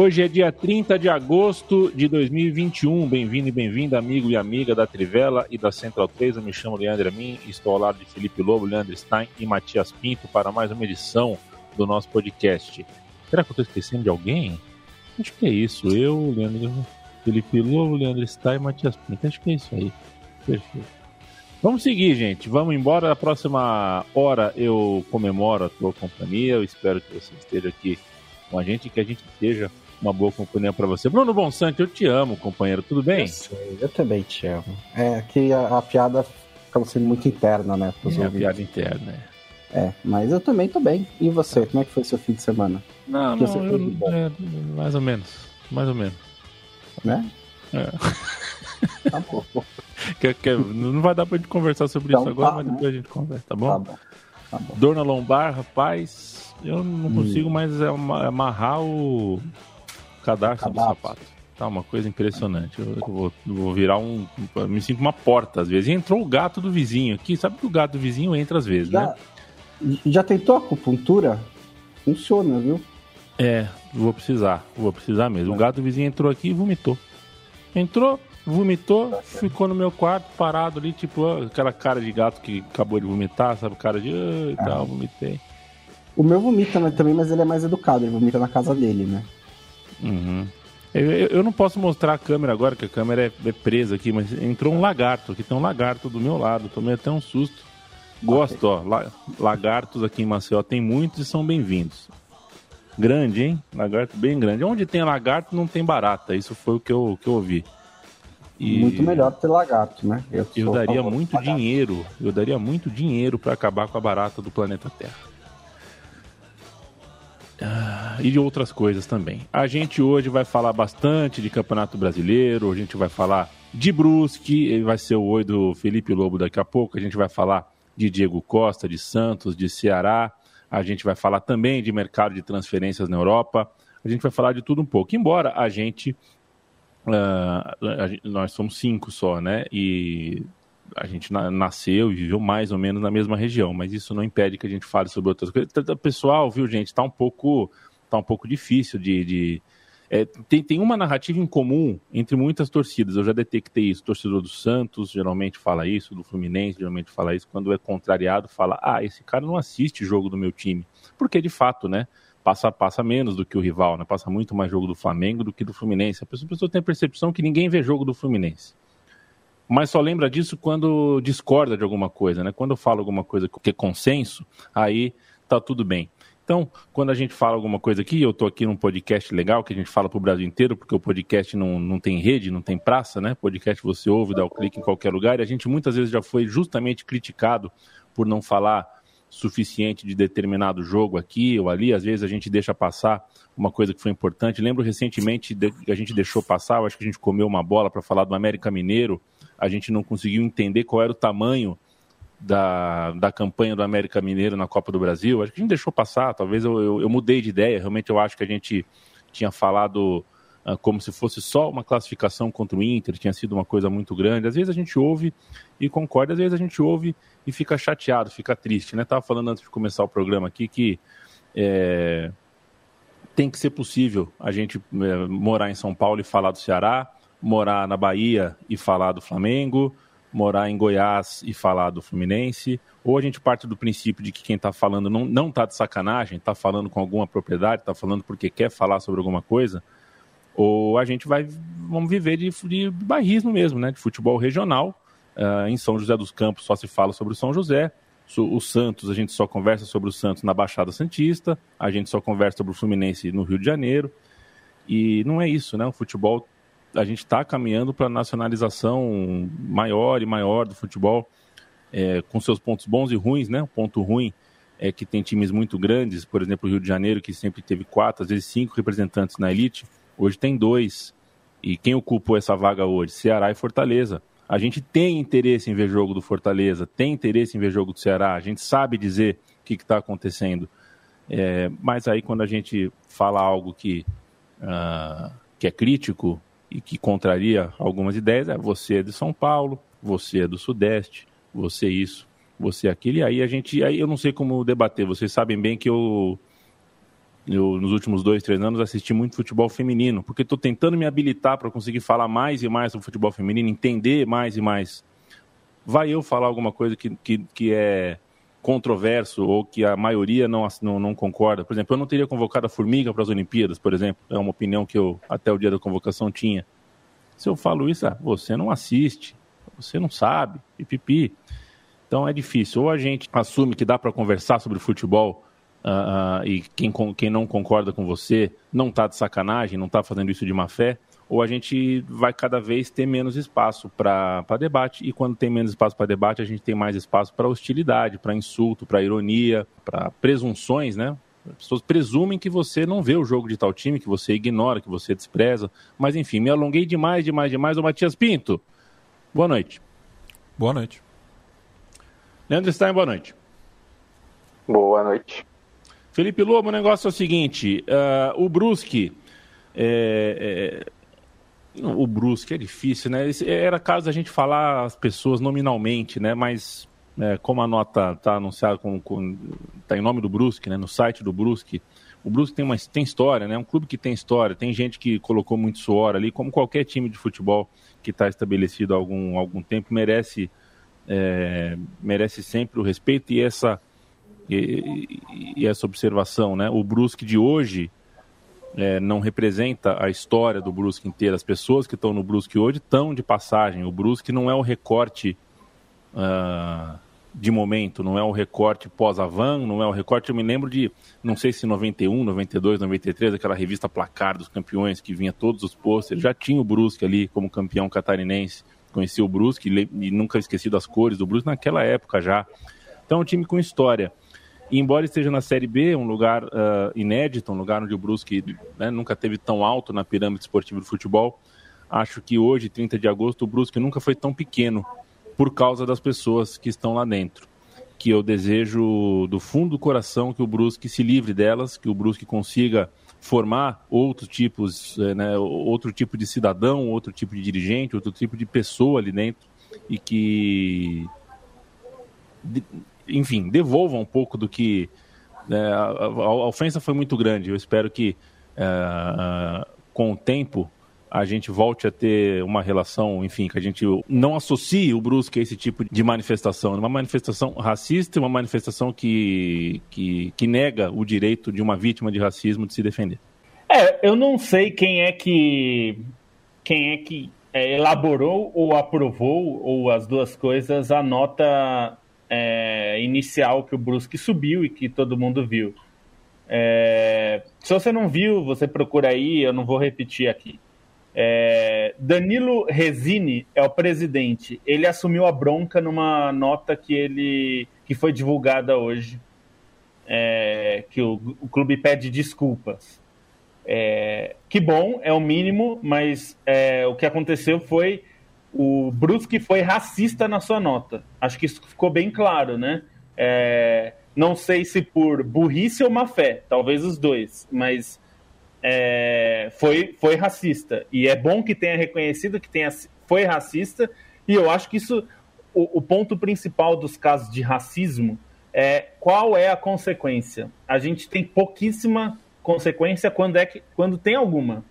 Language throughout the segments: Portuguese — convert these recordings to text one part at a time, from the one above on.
Hoje é dia 30 de agosto de 2021. Bem-vindo e bem-vinda, amigo e amiga da Trivela e da Central 3. Eu me chamo Leandro Amin, estou ao lado de Felipe Lobo, Leandro Stein e Matias Pinto para mais uma edição do nosso podcast. Será que eu estou esquecendo de alguém? Acho que é isso. Eu, Leandro, Felipe Lobo, Leandro Stein e Matias Pinto. Acho que é isso aí. Perfeito. Vamos seguir, gente. Vamos embora. Na próxima hora eu comemoro a tua companhia. Eu espero que você esteja aqui com a gente e que a gente esteja uma boa companhia para você. Bruno Bonsante, eu te amo, companheiro, tudo bem? Eu sei, eu também te amo. É que a, a piada acaba sendo muito interna, né? É a piada interna, é. É, mas eu também tô bem. E você, como é que foi seu fim de semana? Não, não, eu, é, mais ou menos, mais ou menos. Né? É. Tá bom. quer, quer, não vai dar pra gente conversar sobre então, isso agora, tá, mas depois né? a gente conversa, tá bom? Tá bom. Tá bom. Dor na lombar, rapaz, eu não consigo hum. mais amarrar o cadastro do sapato. Tá uma coisa impressionante. Eu, vou, vou virar um. Me sinto uma porta às vezes. E entrou o gato do vizinho aqui. Sabe que o gato do vizinho entra às vezes, já, né? Já tentou acupuntura? Funciona, viu? É, vou precisar. Vou precisar mesmo. O gato do vizinho entrou aqui e vomitou. Entrou, vomitou, tá ficou no meu quarto parado ali, tipo, aquela cara de gato que acabou de vomitar, sabe? Cara de. Ah, e tal, vomitei. O meu vomita também, mas ele é mais educado, ele vomita na casa dele, né? Uhum. Eu, eu, não posso mostrar a câmera agora, que a câmera é, é, presa aqui, mas entrou um lagarto. Aqui tem um lagarto do meu lado. Tomei até um susto. Gosto, ó. La, lagartos aqui em Maceió tem muitos e são bem-vindos. Grande, hein? Lagarto bem grande. Onde tem lagarto não tem barata. Isso foi o que eu, que eu ouvi. E muito melhor ter lagarto, né? Eu, eu daria muito dinheiro. Eu daria muito dinheiro para acabar com a barata do planeta Terra. Ah, e de outras coisas também. A gente hoje vai falar bastante de Campeonato Brasileiro, a gente vai falar de Brusque, vai ser o oi do Felipe Lobo daqui a pouco, a gente vai falar de Diego Costa, de Santos, de Ceará, a gente vai falar também de mercado de transferências na Europa, a gente vai falar de tudo um pouco. Embora a gente, uh, nós somos cinco só, né? E a gente nasceu e viveu mais ou menos na mesma região, mas isso não impede que a gente fale sobre outras coisas. Pessoal, viu, gente, está um pouco, tá um pouco difícil de. de é, tem, tem uma narrativa em comum entre muitas torcidas. Eu já detectei isso. O torcedor do Santos geralmente fala isso, do Fluminense geralmente fala isso. Quando é contrariado, fala: ah, esse cara não assiste jogo do meu time. Porque de fato, né? Passa, passa menos do que o rival, né? Passa muito mais jogo do Flamengo do que do Fluminense. A pessoa, a pessoa tem a percepção que ninguém vê jogo do Fluminense mas só lembra disso quando discorda de alguma coisa, né? Quando eu falo alguma coisa que é consenso, aí tá tudo bem. Então, quando a gente fala alguma coisa aqui, eu estou aqui num podcast legal que a gente fala para o Brasil inteiro, porque o podcast não, não tem rede, não tem praça, né? Podcast você ouve, dá o clique em qualquer lugar, e a gente muitas vezes já foi justamente criticado por não falar suficiente de determinado jogo aqui ou ali, às vezes a gente deixa passar uma coisa que foi importante. Lembro recentemente que a gente deixou passar, eu acho que a gente comeu uma bola para falar do América Mineiro, a gente não conseguiu entender qual era o tamanho da, da campanha do América Mineiro na Copa do Brasil. Acho que a gente deixou passar, talvez eu, eu, eu mudei de ideia. Realmente eu acho que a gente tinha falado uh, como se fosse só uma classificação contra o Inter, tinha sido uma coisa muito grande. Às vezes a gente ouve e concorda, às vezes a gente ouve e fica chateado, fica triste. Né? Estava falando antes de começar o programa aqui que é, tem que ser possível a gente é, morar em São Paulo e falar do Ceará, morar na Bahia e falar do Flamengo, morar em Goiás e falar do Fluminense, ou a gente parte do princípio de que quem está falando não, não tá de sacanagem, está falando com alguma propriedade, está falando porque quer falar sobre alguma coisa, ou a gente vai vamos viver de, de bairrismo mesmo, né, de futebol regional. Uh, em São José dos Campos só se fala sobre o São José, o Santos, a gente só conversa sobre o Santos na Baixada Santista, a gente só conversa sobre o Fluminense no Rio de Janeiro. E não é isso, né? O futebol a gente está caminhando para a nacionalização maior e maior do futebol. é, com seus pontos bons e ruins, né? O ponto ruim é que tem times muito grandes, por exemplo, o Rio de Janeiro, que sempre teve quatro, às vezes cinco representantes na elite, hoje tem dois. E quem ocupou essa vaga hoje? Ceará e Fortaleza. A gente tem interesse em ver jogo do Fortaleza, tem interesse em ver jogo do Ceará, a gente sabe dizer o que está acontecendo. É, mas aí quando a gente fala algo que, uh, que é crítico e que contraria algumas ideias, é você é de São Paulo, você é do Sudeste, você é isso, você é aquilo, e aí a gente, aí eu não sei como debater, vocês sabem bem que eu, eu nos últimos dois, três anos assisti muito futebol feminino, porque estou tentando me habilitar para conseguir falar mais e mais sobre futebol feminino, entender mais e mais. Vai eu falar alguma coisa que, que, que é controverso ou que a maioria não, não, não, concorda. Por exemplo, eu não teria convocado a Formiga para as Olimpíadas, por exemplo. É uma opinião que eu, até o dia da convocação, tinha. Se eu falo isso, ah, você não assiste, você não sabe, pipipi. Então é difícil. Ou a gente assume que dá para conversar sobre futebol uh, uh, e quem, quem não concorda com você não está de sacanagem, não está fazendo isso de má fé, ou a gente vai cada vez ter menos espaço para debate, e quando tem menos espaço para debate, a gente tem mais espaço para hostilidade, para insulto, para ironia, para presunções, né? As pessoas presumem que você não vê o jogo de tal time, que você ignora, que você despreza. Mas enfim, me alonguei demais, demais, demais. Ô Matias Pinto, boa noite. Boa noite. Leandro Stein, boa noite. Boa noite. Felipe Lobo, o negócio é o seguinte: uh, o Brusque. É, é, o Brusque é difícil, né? Era caso a gente falar as pessoas nominalmente, né? Mas é, como a nota está anunciada com, com tá em nome do Brusque, né? No site do Brusque, o Brusque tem uma tem história, né? Um clube que tem história, tem gente que colocou muito suor ali, como qualquer time de futebol que está estabelecido há algum algum tempo merece é, merece sempre o respeito e essa e, e essa observação, né? O Brusque de hoje é, não representa a história do Brusque inteira. As pessoas que estão no Brusque hoje estão de passagem. O Brusque não é o recorte uh, de momento, não é o recorte pós-Avan, não é o recorte. Eu me lembro de, não sei se 91, 92, 93, aquela revista Placar dos Campeões, que vinha todos os pôsteres. Já tinha o Brusque ali como campeão catarinense. Conheci o Brusque e nunca esqueci das cores do Brusque naquela época já. Então, é um time com história. E embora esteja na Série B, um lugar uh, inédito, um lugar onde o Brusque né, nunca teve tão alto na pirâmide esportiva do futebol, acho que hoje, 30 de agosto, o Brusque nunca foi tão pequeno por causa das pessoas que estão lá dentro. Que eu desejo do fundo do coração que o Brusque se livre delas, que o Brusque consiga formar outros tipos, eh, né, outro tipo de cidadão, outro tipo de dirigente, outro tipo de pessoa ali dentro e que enfim, devolvam um pouco do que. É, a, a, ofensa foi muito grande. Eu espero que é, com o tempo a gente volte a ter uma relação, enfim, que a gente não associe o Brusque a esse tipo de manifestação. Uma manifestação racista e uma manifestação que, que, que nega o direito de uma vítima de racismo de se defender. É, eu não sei quem é que quem é que é, elaborou ou aprovou, ou as duas coisas, a nota é, inicial que o Brusque subiu e que todo mundo viu. É, se você não viu, você procura aí, eu não vou repetir aqui. É, Danilo Resini é o presidente. Ele assumiu a bronca numa nota que ele que foi divulgada hoje, é, que o, o, clube pede desculpas. É, que bom, é o mínimo, mas é, o que aconteceu foi o Brusque foi racista na sua nota. Acho que isso ficou bem claro, né? É, não sei se por burrice ou má fé, talvez os dois, mas é, foi, foi racista. E é bom que tenha reconhecido que tenha, foi racista, e eu acho que isso, o, o ponto principal dos casos de racismo é qual é a consequência. A gente tem pouquíssima consequência quando, é que, quando tem alguma,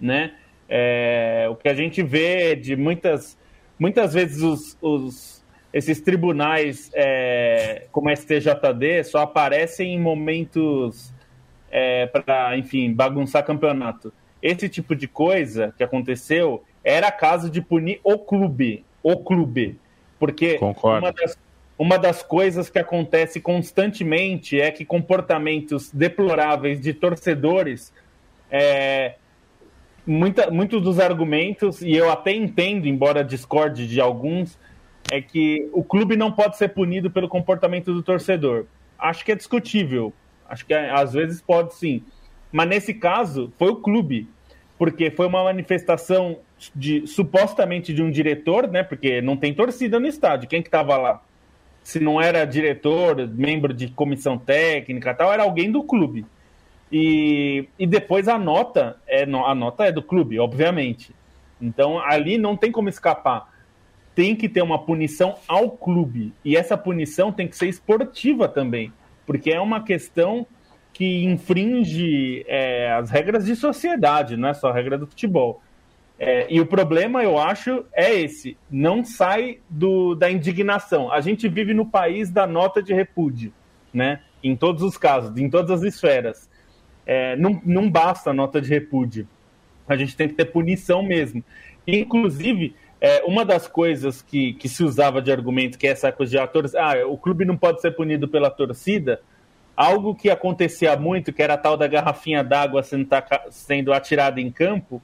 né? É, o que a gente vê de muitas, muitas vezes os, os esses tribunais é, como STJD só aparecem em momentos é, para, enfim, bagunçar campeonato. Esse tipo de coisa que aconteceu era caso de punir o clube, o clube, porque uma das, uma das coisas que acontece constantemente é que comportamentos deploráveis de torcedores é, muita, muitos dos argumentos, e eu até entendo, embora discorde de alguns, é que o clube não pode ser punido pelo comportamento do torcedor. Acho que é discutível. Acho que é, às vezes pode sim. Mas nesse caso, foi o clube. Porque foi uma manifestação de supostamente de um diretor, né? Porque não tem torcida no estádio. Quem que estava lá? Se não era diretor, membro de comissão técnica, tal, era alguém do clube. E, e depois a nota é a nota é do clube, obviamente. Então ali não tem como escapar. Tem que ter uma punição ao clube e essa punição tem que ser esportiva também, porque é uma questão que infringe é, as regras de sociedade, não é só a regra do futebol. É, e o problema, eu acho, é esse: não sai do, da indignação. A gente vive no país da nota de repúdio, né? Em todos os casos, em todas as esferas. É, não, não basta a nota de repúdio. A gente tem que ter punição mesmo. Inclusive, é, uma das coisas que, que se usava de argumento, que é essa coisa de atores, ah, o clube não pode ser punido pela torcida, algo que acontecia muito, que era a tal da garrafinha d'água sendo, sendo atirada em campo,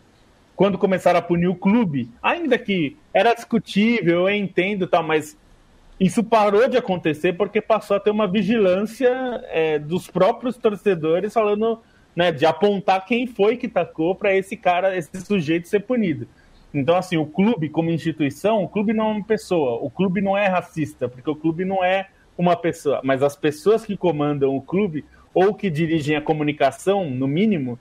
quando começaram a punir o clube, ainda que era discutível, eu entendo tal, mas isso parou de acontecer porque passou a ter uma vigilância é, dos próprios torcedores falando né, de apontar quem foi que tacou para esse cara, esse sujeito ser punido. Então, assim, o clube como instituição, o clube não é uma pessoa, o clube não é racista, porque o clube não é uma pessoa, mas as pessoas que comandam o clube ou que dirigem a comunicação, no mínimo,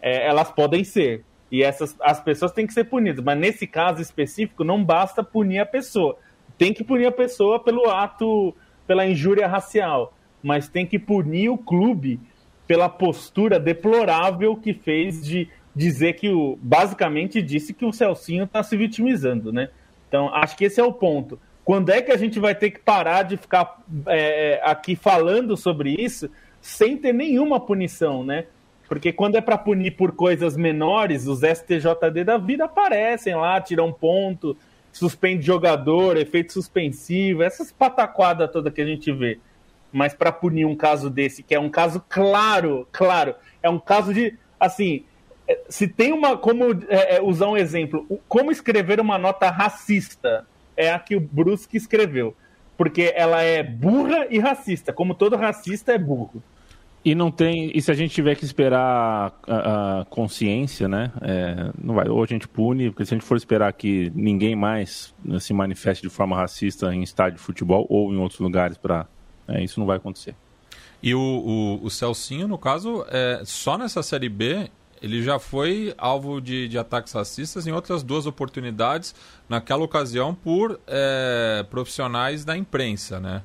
é, elas podem ser. E essas as pessoas têm que ser punidas. Mas nesse caso específico, não basta punir a pessoa. Tem que punir a pessoa pelo ato, pela injúria racial. Mas tem que punir o clube pela postura deplorável que fez de dizer que o. Basicamente disse que o Celcinho está se vitimizando, né? Então, acho que esse é o ponto. Quando é que a gente vai ter que parar de ficar é, é aqui falando sobre isso sem ter nenhuma punição, né? Porque quando é para punir por coisas menores, os STJD da vida aparecem lá, tiram ponto, suspende jogador, efeito suspensivo, essas pataquadas toda que a gente vê. Mas para punir um caso desse, que é um caso claro, claro, é um caso de, assim, é, se tem uma, como é, é, usar um exemplo, como escrever uma nota racista, é a que o Brusque escreveu. Porque ela é burra e racista, como todo racista é burro. E não tem. E se a gente tiver que esperar a, a consciência, né? É, não vai. Ou a gente pune, porque se a gente for esperar que ninguém mais né, se manifeste de forma racista em estádio de futebol ou em outros lugares para. É, isso não vai acontecer. E o, o, o Celcinho, no caso, é, só nessa Série B, ele já foi alvo de, de ataques racistas em outras duas oportunidades, naquela ocasião por é, profissionais da imprensa, né?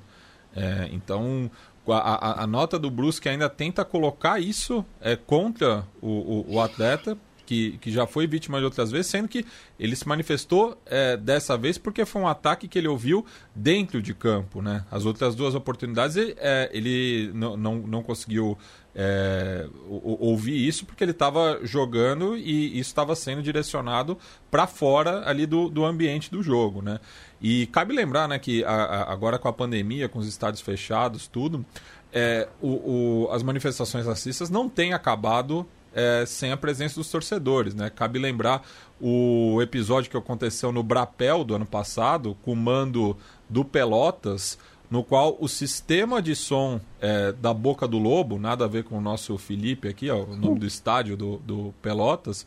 É, então, a, a, a, nota do Brusque ainda tenta colocar isso é, contra o, o, o, atleta, que, que já foi vítima de outras vezes, sendo que ele se manifestou é, dessa vez porque foi um ataque que ele ouviu dentro de campo. Né? As outras duas oportunidades é, ele não, não, não conseguiu é, ouvir isso porque ele estava jogando e isso estava sendo direcionado para fora ali do, do ambiente do jogo, né? E cabe lembrar, né, que a, a, agora com a pandemia, com os estádios fechados, tudo, é, o, o, as manifestações racistas não têm acabado é, sem a presença dos torcedores, né? Cabe lembrar o episódio que aconteceu no Brapel do ano passado, com o mando do Pelotas, no qual o sistema de som é, da Boca do Lobo, nada a ver com o nosso Felipe aqui, ó, o nome do estádio do, do Pelotas,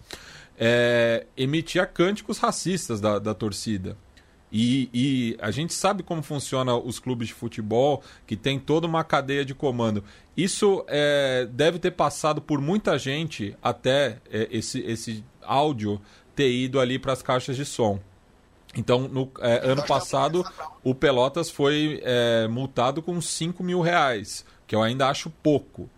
é, emitia cânticos racistas da, da torcida. E, e, a gente sabe como funciona os clubes de futebol, que tem toda uma cadeia de comando. Isso é, deve ter passado por muita gente até é, esse, esse áudio ter ido ali para as caixas de som. Então, no é, ano passado, o Pelotas foi é, multado com 5 mil reais, que eu ainda acho pouco.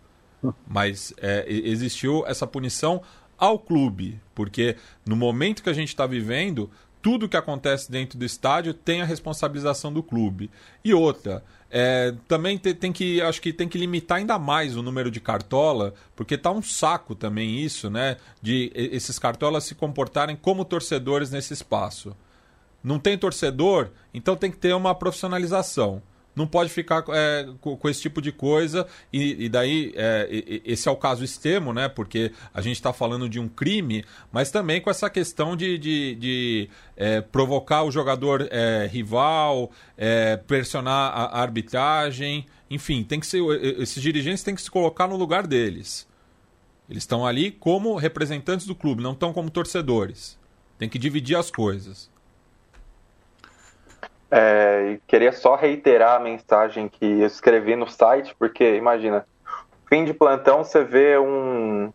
Mas é, existiu essa punição ao clube, porque no momento que a gente está vivendo, tudo que acontece dentro do estádio tem a responsabilização do clube. E outra, é, também tem, tem, que acho que tem que limitar ainda mais o número de cartola, porque tá um saco também isso, né? De esses cartolas se comportarem como torcedores nesse espaço. Não tem torcedor, então tem que ter uma profissionalização. Não pode ficar é, com, com, esse tipo de coisa. E, e daí, é, esse é o caso extremo, né? Porque a gente está falando de um crime, mas também com essa questão de, de, de é, provocar o jogador é, rival, é, pressionar a arbitragem. Enfim, tem que ser, esses dirigentes têm que se colocar no lugar deles. Eles estão ali como representantes do clube, não estão como torcedores. Tem que dividir as coisas. É, queria só reiterar a mensagem que eu escrevi no site, porque imagina, fim de plantão você vê um,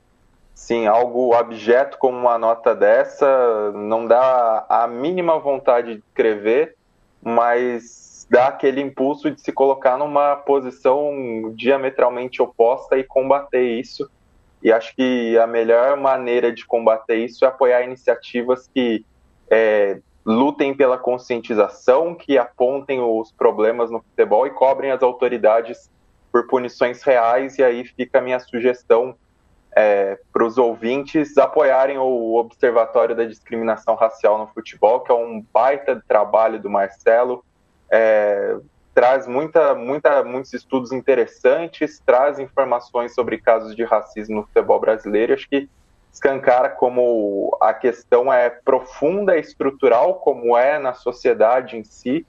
sim, algo abjeto como uma nota dessa, não dá a mínima vontade de escrever, mas dá aquele impulso de se colocar numa posição diametralmente oposta e combater isso. E acho que a melhor maneira de combater isso é apoiar iniciativas que é, lutem pela conscientização, que apontem os problemas no futebol e cobrem as autoridades por punições reais. E aí fica a minha sugestão é, para os ouvintes apoiarem o Observatório da Discriminação Racial no Futebol, que é um baita trabalho do Marcelo. É, traz muita, muita, muitos estudos interessantes, traz informações sobre casos de racismo no futebol brasileiro. Acho que escancara como a questão é profunda estrutural, como é na sociedade em si,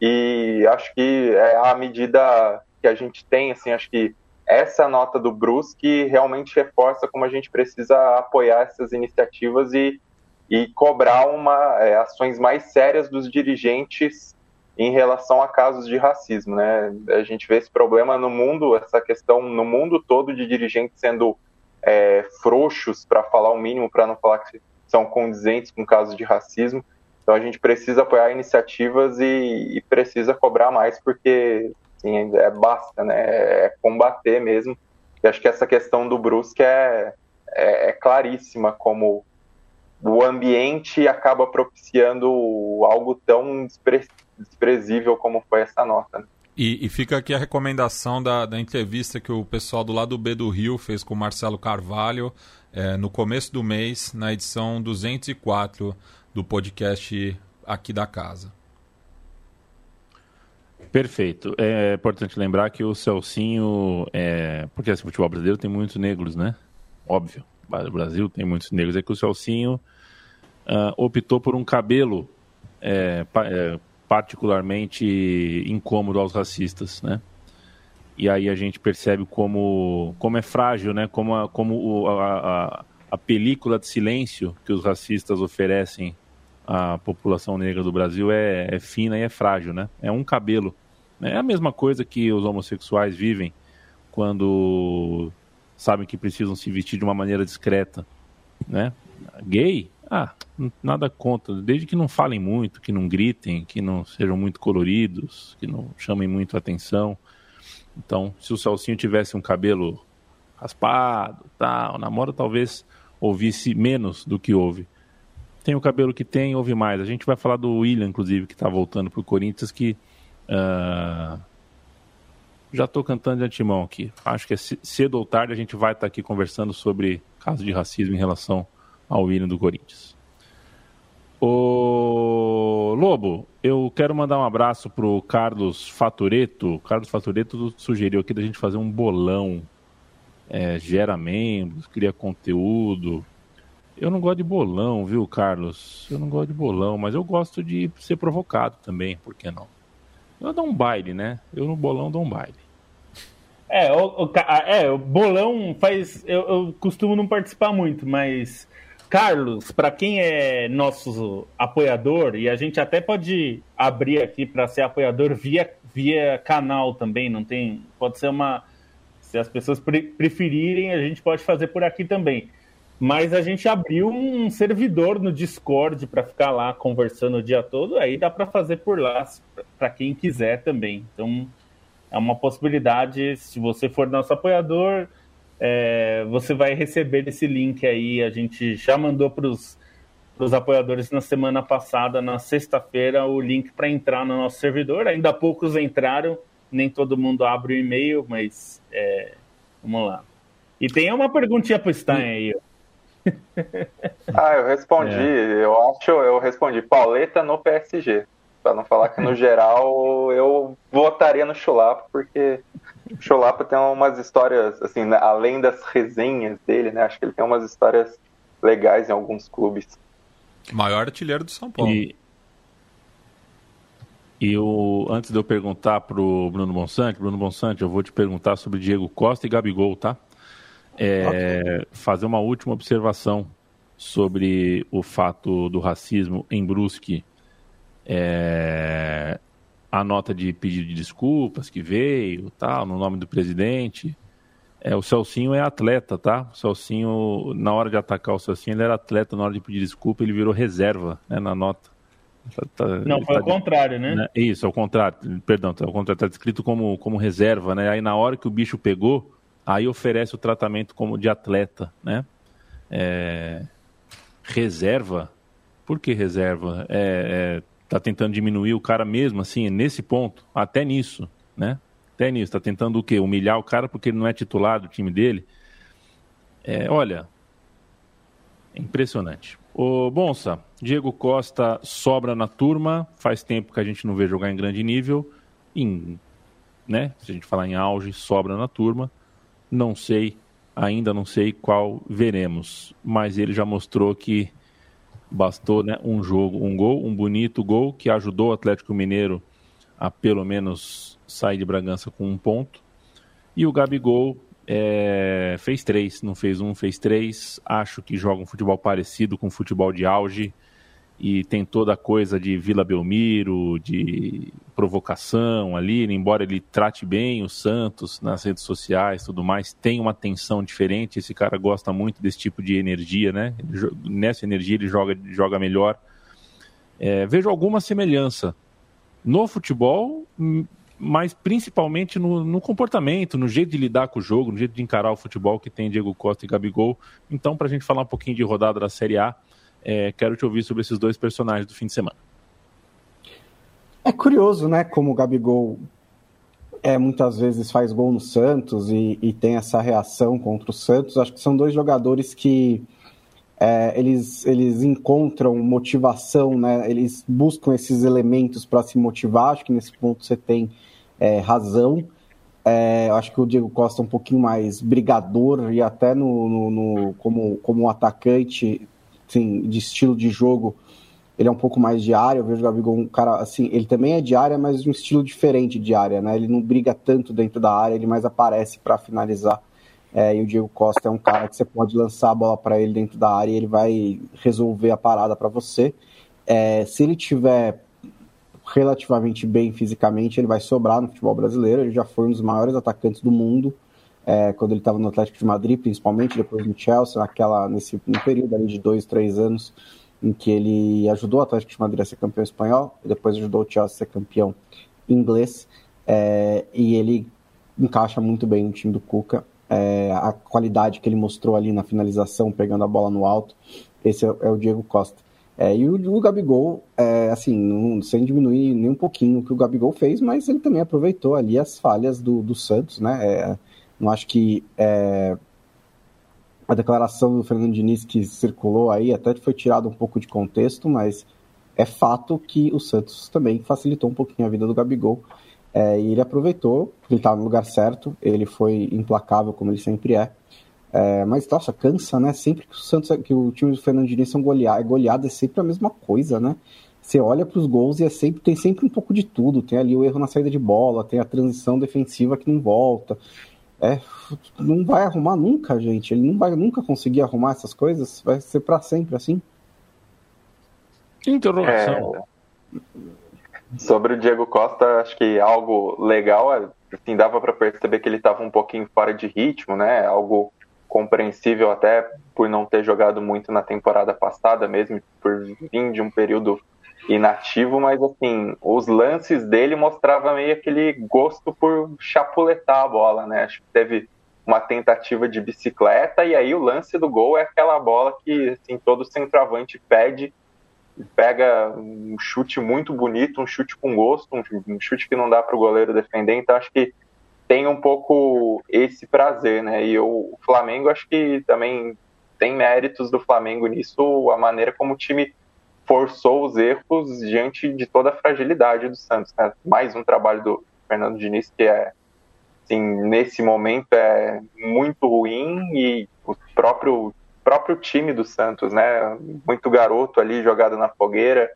e acho que é a medida que a gente tem, assim, acho que essa nota do Brusque realmente reforça como a gente precisa apoiar essas iniciativas e, e cobrar uma, é, ações mais sérias dos dirigentes em relação a casos de racismo, né? A gente vê esse problema no mundo, essa questão no mundo todo de dirigentes sendo é, frouxos, para falar o mínimo, para não falar que são condizentes com casos de racismo. Então a gente precisa apoiar iniciativas e, e precisa cobrar mais, porque sim, é basta, né? É combater mesmo. E acho que essa questão do Brusque é, é, é claríssima como o ambiente acaba propiciando algo tão desprezível como foi essa nota. Né? E, e, fica aqui a recomendação da, da, entrevista que o pessoal do lado B do Rio fez com o Marcelo Carvalho é, no começo do mês, na edição 204 do podcast aqui da casa. Perfeito. É importante lembrar que o Celcinho, é... porque assim, o futebol brasileiro tem muitos negros, né? Óbvio. O Brasil tem muitos negros. É que o Celcinho uh, optou por um cabelo é, é, particularmente incômodo aos racistas, né? E aí a gente percebe como, como é frágil, né? Como, a, como a, a, a película de silêncio que os racistas oferecem à população negra do Brasil é, é fina e é frágil, né? É um cabelo. É a mesma coisa que os homossexuais vivem quando sabem que precisam se vestir de uma maneira discreta, né? Gay ah, nada contra, desde que não falem muito, que não gritem, que não sejam muito coloridos, que não chamem muito atenção. Então, se o Celcinho tivesse um cabelo raspado, tal, namora talvez ouvisse menos do que ouve. Tem o cabelo que tem, ouve mais. A gente vai falar do William, inclusive, que está voltando para o Corinthians, que uh, já estou cantando de antemão aqui. Acho que é cedo ou tarde a gente vai estar tá aqui conversando sobre casos de racismo em relação ao hino do Corinthians. O Lobo, eu quero mandar um abraço pro Carlos Fatureto. Carlos Fatureto sugeriu aqui da gente fazer um bolão. É, gera membros, cria conteúdo. Eu não gosto de bolão, viu, Carlos? Eu não gosto de bolão, mas eu gosto de ser provocado também, por que não? Eu dou um baile, né? Eu no bolão dou um baile. É, o, o, é, o bolão faz. Eu, eu costumo não participar muito, mas Carlos, para quem é nosso apoiador, e a gente até pode abrir aqui para ser apoiador via, via canal também, não tem. Pode ser uma. Se as pessoas pre preferirem, a gente pode fazer por aqui também. Mas a gente abriu um servidor no Discord para ficar lá conversando o dia todo, aí dá para fazer por lá para quem quiser também. Então é uma possibilidade, se você for nosso apoiador, é, você vai receber esse link aí. A gente já mandou para os apoiadores na semana passada, na sexta-feira, o link para entrar no nosso servidor. Ainda poucos entraram, nem todo mundo abre o e-mail, mas é, vamos lá. E tem uma perguntinha para o Stein aí. Ah, eu respondi. É. Eu acho, eu respondi. Pauleta no PSG. Para não falar que no geral eu votaria no Chulapa, porque o Chulapa tem umas histórias, assim, né, além das resenhas dele, né? Acho que ele tem umas histórias legais em alguns clubes. Maior artilheiro do São Paulo. E, e o, antes de eu perguntar para o Bruno Bonsante, Bruno Bonsante, eu vou te perguntar sobre Diego Costa e Gabigol, tá? É, fazer uma última observação sobre o fato do racismo em Brusque. É, a nota de pedido de desculpas que veio, tal, no nome do presidente. É, o Celcinho é atleta, tá? O Celcinho, na hora de atacar o Celcinho, ele era atleta, na hora de pedir desculpa, ele virou reserva né, na nota. Tá, tá, Não, foi tá, ao contrário, né? né? Isso, ao contrário. Perdão, tá, ao contrário, está descrito como, como reserva, né? Aí na hora que o bicho pegou, aí oferece o tratamento como de atleta, né? É... Reserva? Por que reserva? É, é, tá tentando diminuir o cara mesmo, assim, nesse ponto, até nisso, né? Até nisso, tá tentando o quê? Humilhar o cara porque ele não é titular do time dele. É, olha, impressionante. O Bonsa, Diego Costa sobra na turma, faz tempo que a gente não vê jogar em grande nível, em, né, se a gente falar em auge, sobra na turma. Não sei, ainda não sei qual veremos, mas ele já mostrou que bastou né, um jogo, um gol, um bonito gol que ajudou o Atlético Mineiro a pelo menos sair de Bragança com um ponto. E o Gabigol é, fez três, não fez um, fez três. Acho que joga um futebol parecido com o futebol de auge e tem toda a coisa de Vila Belmiro, de provocação ali, embora ele trate bem o Santos nas redes sociais tudo mais, tem uma tensão diferente. Esse cara gosta muito desse tipo de energia, né? Nessa energia ele joga, joga melhor. É, vejo alguma semelhança no futebol mas principalmente no, no, comportamento, no jeito de lidar com o jogo, no jeito de encarar o futebol que tem Diego Costa e Gabigol. Então, para a gente falar um pouquinho de rodada da Série A, é, quero te ouvir sobre esses dois personagens do fim de semana. É curioso, né, como o Gabigol é, muitas vezes faz gol no Santos e, e tem essa reação contra o Santos. Acho que são dois jogadores que é, eles, eles encontram motivação, né? eles buscam esses elementos para se motivar. Acho que nesse ponto você tem é, razão. É, acho que o Diego Costa é um pouquinho mais brigador e até no, no, no como, como atacante assim, de estilo de jogo ele é um pouco mais de área. Eu vejo o Gabigol um cara assim, ele também é de área, mas um estilo diferente de área, né? Ele não briga tanto dentro da área, ele mais aparece para finalizar. É, e o Diego Costa é um cara que você pode lançar a bola para ele dentro da área e ele vai resolver a parada para você. É, se ele tiver relativamente bem fisicamente, ele vai sobrar no futebol brasileiro. Ele já foi um dos maiores atacantes do mundo é, quando ele estava no Atlético de Madrid, principalmente depois no Chelsea, naquela, nesse no período ali de dois, três anos em que ele ajudou o Atlético de Madrid a ser campeão espanhol depois ajudou o Chelsea a ser campeão inglês. É, e ele encaixa muito bem no time do Cuca é, a qualidade que ele mostrou ali na finalização, pegando a bola no alto, esse é, é o Diego Costa. É, e o, o Gabigol, é, assim, não, sem diminuir nem um pouquinho o que o Gabigol fez, mas ele também aproveitou ali as falhas do, do Santos, né? Não acho que é, a declaração do Fernando Diniz que circulou aí até foi tirada um pouco de contexto, mas é fato que o Santos também facilitou um pouquinho a vida do Gabigol. É, e ele aproveitou, ele estava no lugar certo, ele foi implacável como ele sempre é. é. mas, nossa, cansa, né? Sempre que o Santos, que o time do Fernando Diniz são goleados, é goleado, é sempre a mesma coisa, né? Você olha para os gols e é sempre, tem sempre um pouco de tudo. Tem ali o erro na saída de bola, tem a transição defensiva que não volta. É, não vai arrumar nunca, gente. Ele não vai nunca conseguir arrumar essas coisas. Vai ser para sempre assim. Interrogação. É... Sobre o Diego Costa, acho que algo legal, assim, dava para perceber que ele estava um pouquinho fora de ritmo, né? Algo compreensível até por não ter jogado muito na temporada passada mesmo, por vir de um período inativo, mas assim, os lances dele mostravam meio aquele gosto por chapuletar a bola, né? Acho que teve uma tentativa de bicicleta e aí o lance do gol é aquela bola que assim, todo centroavante pede pega um chute muito bonito, um chute com gosto, um, chute que não dá para o goleiro defender. Então acho que tem um pouco esse prazer, né? E o Flamengo acho que também tem méritos do Flamengo nisso, a maneira como o time forçou os erros diante de toda a fragilidade do Santos. Né? Mais um trabalho do Fernando Diniz que é, assim, nesse momento é muito ruim e o próprio próprio time do Santos, né? Muito garoto ali jogado na fogueira,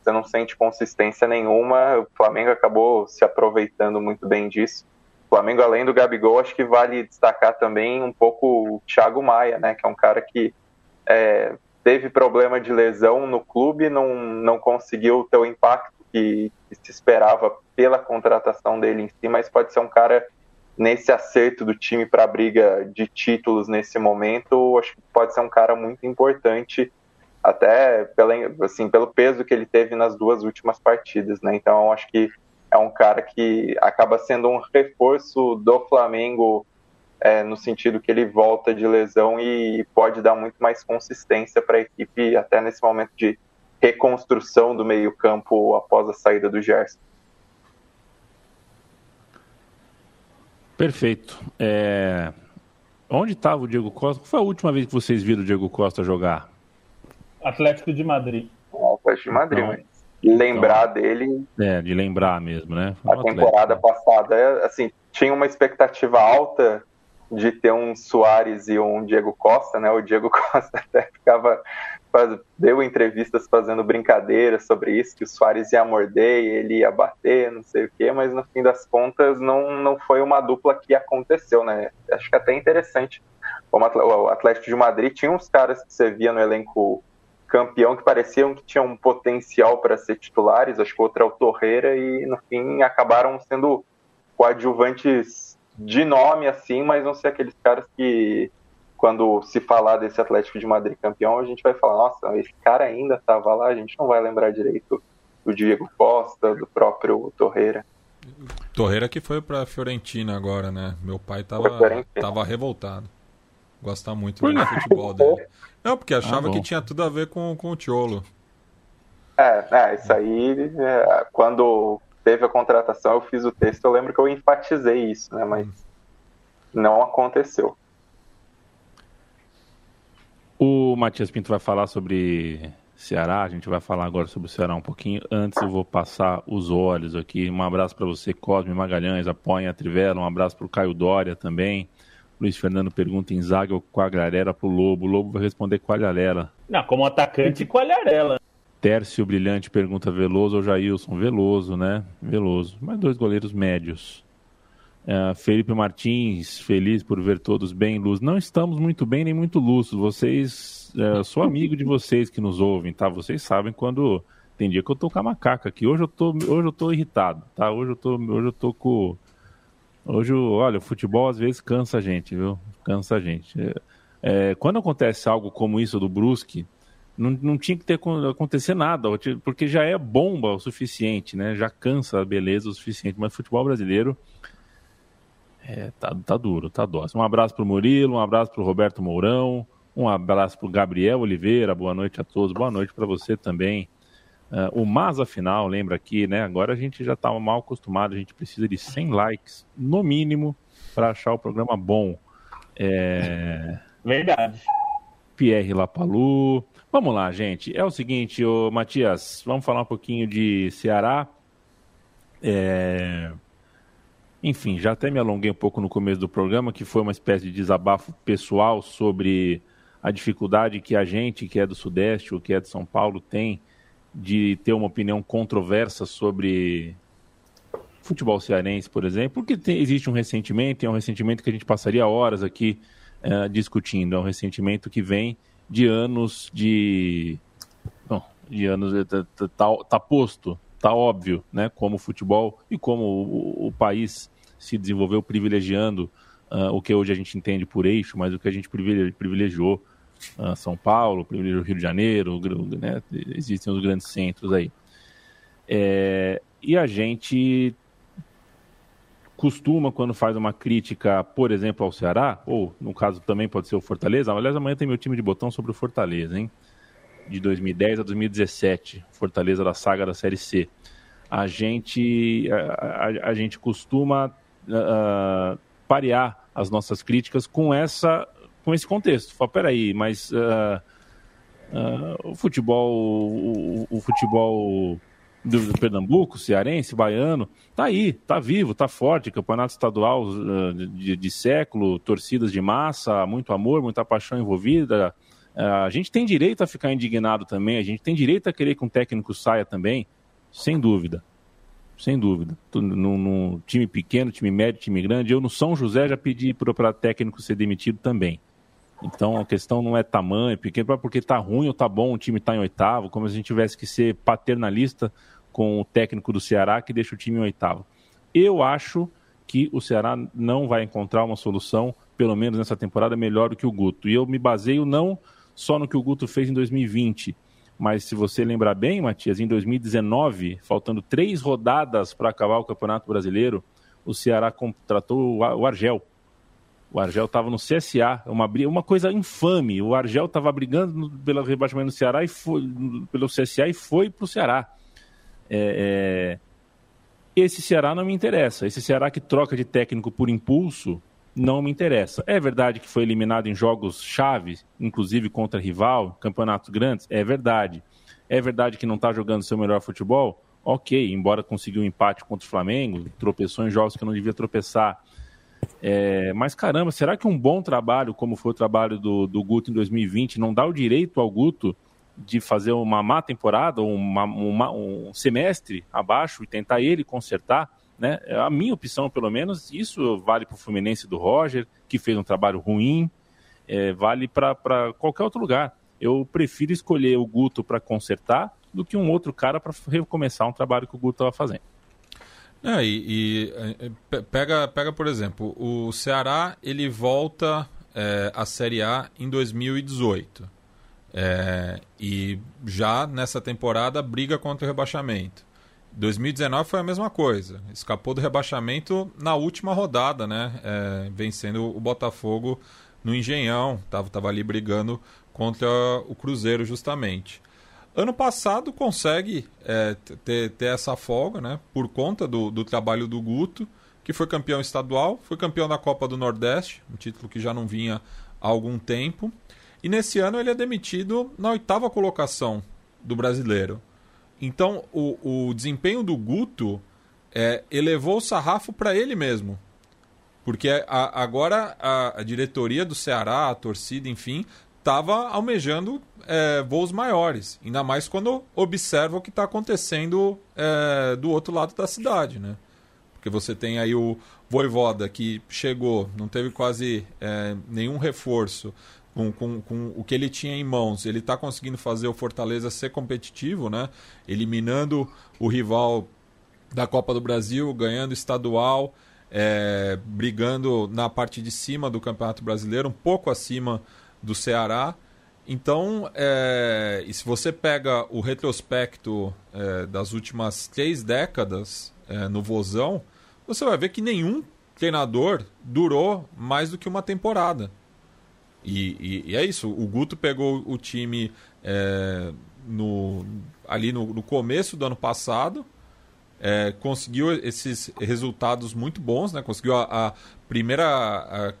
você não sente consistência nenhuma. O Flamengo acabou se aproveitando muito bem disso. O Flamengo, além do Gabigol, acho que vale destacar também um pouco o Thiago Maia, né? Que é um cara que é, teve problema de lesão no clube, não, não conseguiu ter o impacto que, se esperava pela contratação dele em si, mas pode ser um cara nesse acerto do time para a briga de títulos nesse momento, acho que pode ser um cara muito importante, até pela, assim, pelo peso que ele teve nas duas últimas partidas, né? Então acho que é um cara que acaba sendo um reforço do Flamengo é, no sentido que ele volta de lesão e pode dar muito mais consistência para a equipe até nesse momento de reconstrução do meio-campo após a saída do Gerson. Perfeito. É... Onde estava o Diego Costa? Qual foi a última vez que vocês viram o Diego Costa jogar? Atlético de Madrid. Atlético de Madrid, então, mas lembrar então, dele. É, de lembrar mesmo, né? a temporada passada, assim, tinha uma expectativa alta de ter um Soares e um Diego Costa, né? O Diego Costa até ficava faz, deu entrevistas fazendo brincadeiras sobre isso, que o Soares ia morder ele ia bater, não sei o quê, mas no fim das contas não, não foi uma dupla que aconteceu, né? Acho que até interessante. O Atlético de Madrid tinha uns caras que você via no elenco campeão que pareciam que tinham um potencial para ser titulares, acho que outro é o Torreira, e no fim acabaram sendo coadjuvantes de nome assim, mas não ser aqueles caras que quando se falar desse Atlético de Madrid campeão, a gente vai falar, nossa, esse cara ainda estava lá, a gente não vai lembrar direito do Diego Costa, do próprio Torreira. Torreira que foi para Fiorentina agora, né? Meu pai tava, tava revoltado. Gosta muito do futebol dele. Não, porque achava ah, que tinha tudo a ver com, com o Tiolo. É, é, isso aí, é, quando teve a contratação, eu fiz o texto, eu lembro que eu enfatizei isso, né? Mas não aconteceu. O Matias Pinto vai falar sobre Ceará, a gente vai falar agora sobre o Ceará um pouquinho. Antes eu vou passar os olhos aqui. Um abraço para você, Cosme Magalhães, apoia a Trivela. Um abraço para o Caio Dória também. Luiz Fernando pergunta em zaga ou Quagliarela para o Lobo. O Lobo vai responder Quagliarela. Não, como atacante, Quagliarela. Tércio Brilhante pergunta Veloso ou Jailson? Veloso, né? Veloso. Mas dois goleiros médios. Uh, Felipe Martins, feliz por ver todos bem, luz. Não estamos muito bem nem muito luzes. Vocês, uh, sou amigo de vocês que nos ouvem, tá? Vocês sabem quando tem dia que eu tô com a macaca aqui. Hoje eu tô, hoje eu tô irritado, tá? Hoje eu tô, hoje eu tô com Hoje, olha, o futebol às vezes cansa a gente, viu? Cansa a gente. É, é, quando acontece algo como isso do Brusque, não, não tinha que ter acontecer nada, porque já é bomba o suficiente, né? Já cansa a beleza o suficiente. Mas futebol brasileiro é, tá, tá duro, tá dócil. Um abraço pro Murilo, um abraço pro Roberto Mourão, um abraço pro Gabriel Oliveira, boa noite a todos, boa noite para você também. Uh, o Mas Afinal, lembra aqui, né? Agora a gente já tá mal acostumado, a gente precisa de 100 likes, no mínimo, para achar o programa bom. É... Verdade. Pierre Lapalu, Vamos lá, gente. É o seguinte, ô, Matias, vamos falar um pouquinho de Ceará. É... Enfim, já até me alonguei um pouco no começo do programa, que foi uma espécie de desabafo pessoal sobre a dificuldade que a gente, que é do Sudeste ou que é de São Paulo, tem de ter uma opinião controversa sobre futebol cearense, por exemplo, porque tem, existe um ressentimento, e é um ressentimento que a gente passaria horas aqui uh, discutindo, é um ressentimento que vem de anos de. Bom, de anos. Tá, tá, tá posto, tá óbvio, né? Como o futebol e como o, o país se desenvolveu privilegiando uh, o que hoje a gente entende por eixo, mas o que a gente privilegiou. Uh, São Paulo, privilegiou Rio de Janeiro, né? existem os grandes centros aí. É, e a gente costuma, quando faz uma crítica, por exemplo, ao Ceará, ou no caso também pode ser o Fortaleza, aliás, amanhã tem meu time de botão sobre o Fortaleza, hein? De 2010 a 2017, Fortaleza da saga da Série C. A gente, a, a, a gente costuma uh, parear as nossas críticas com essa com esse contexto. Fala, peraí, mas uh, Uh, o futebol, o, o futebol do, Pernambuco, cearense, baiano, tá aí, tá vivo, tá forte, campeonato estadual uh, de, de, século, torcidas de massa, muito amor, muita paixão envolvida. Uh, a gente tem direito a ficar indignado também, a gente tem direito a querer que um técnico saia também, sem dúvida. Sem dúvida. No, time pequeno, time médio, time grande, eu no São José já pedi para técnico ser demitido também. Então a questão não é tamanho, pequeno, porque tá ruim ou tá bom, o time tá em oitavo, como se a gente tivesse que ser paternalista com o técnico do Ceará que deixa o time em oitavo. Eu acho que o Ceará não vai encontrar uma solução, pelo menos nessa temporada, melhor do que o Guto. E eu me baseio não só no que o Guto fez em 2020, mas se você lembrar bem, Matias, em 2019, faltando três rodadas para acabar o Campeonato Brasileiro, o Ceará contratou o Argel o Argel estava no CSA, uma, uma coisa infame. O Argel estava brigando pelo rebaixamento do Ceará e foi pelo CSA e foi para o Ceará. É, é... Esse Ceará não me interessa. Esse Ceará que troca de técnico por impulso não me interessa. É verdade que foi eliminado em jogos chaves, inclusive contra rival, campeonatos grandes? É verdade. É verdade que não está jogando seu melhor futebol? Ok, embora conseguiu um empate contra o Flamengo, tropeçou em jogos que não devia tropeçar é, mas caramba, será que um bom trabalho, como foi o trabalho do, do Guto em 2020, não dá o direito ao Guto de fazer uma má temporada, uma, uma, um semestre abaixo e tentar ele consertar? Né? É a minha opção, pelo menos, isso vale para o Fluminense do Roger, que fez um trabalho ruim, é, vale para qualquer outro lugar. Eu prefiro escolher o Guto para consertar do que um outro cara para recomeçar um trabalho que o Guto estava fazendo. É, e, e, é, pega, pega, por exemplo, o Ceará ele volta é, à Série A em 2018. É, e já nessa temporada briga contra o rebaixamento. 2019 foi a mesma coisa. Escapou do rebaixamento na última rodada, né? É, vencendo o Botafogo no Engenhão. Tava, tava ali brigando contra o Cruzeiro justamente. Ano passado consegue é, ter, ter, essa folga, né? Por conta do, do trabalho do Guto, que foi campeão estadual, foi campeão da Copa do Nordeste, um título que já não vinha há algum tempo. E nesse ano ele é demitido na oitava colocação do brasileiro. Então o, o desempenho do Guto é, elevou o sarrafo para ele mesmo. Porque a, agora a, a diretoria do Ceará, a torcida, enfim, estava almejando é, voos maiores, ainda mais quando observa o que está acontecendo é, do outro lado da cidade, né? Porque você tem aí o Voivoda que chegou, não teve quase é, nenhum reforço com, com, com, o que ele tinha em mãos. Ele está conseguindo fazer o Fortaleza ser competitivo, né? Eliminando o rival da Copa do Brasil, ganhando estadual, é, brigando na parte de cima do Campeonato Brasileiro, um pouco acima do Ceará. Então, é, e se você pega o retrospecto é, das últimas três décadas é, no Vozão, você vai ver que nenhum treinador durou mais do que uma temporada. E, e, e é isso. O Guto pegou o time é, no, ali no, no, começo do ano passado, é, conseguiu esses resultados muito bons, né? conseguiu a, a primeira, a,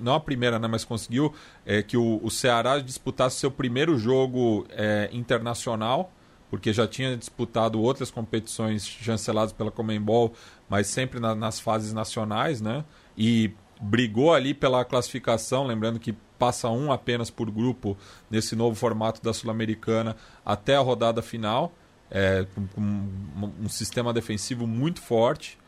não a primeira, né, mas conseguiu é, que o, o, Ceará disputasse seu primeiro jogo é, internacional, porque já tinha disputado outras competições chanceladas pela Comembol, mas sempre na, nas fases nacionais, né? E brigou ali pela classificação, lembrando que passa um apenas por grupo nesse novo formato da Sul-Americana até a rodada final, é, com, um, um sistema defensivo muito forte.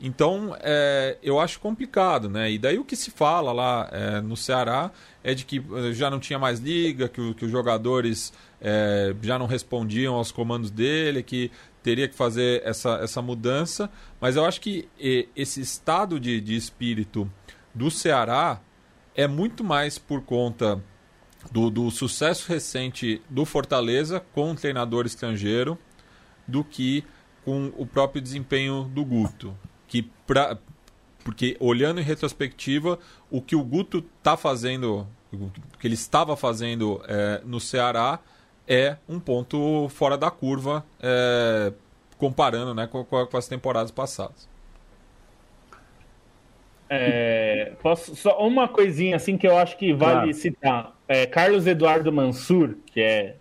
Então, é, eu acho complicado, né? E daí o que se fala lá é, no Ceará é de que eh, já não tinha mais liga, que, que os jogadores é, já não respondiam aos comandos dele, que teria que fazer essa, essa mudança. Mas eu acho que esse estado de, de espírito do Ceará é muito mais por conta do, do sucesso recente do Fortaleza com um treinador estrangeiro do que com o próprio desempenho do Guto que pra, porque olhando em retrospectiva, o que o Guto está fazendo, o que ele estava fazendo é, no Ceará é um ponto fora da curva, é, comparando né, com, com, as temporadas passadas. É, posso, só uma coisinha assim que eu acho que vale ah. citar. é, Carlos Eduardo Mansur, que é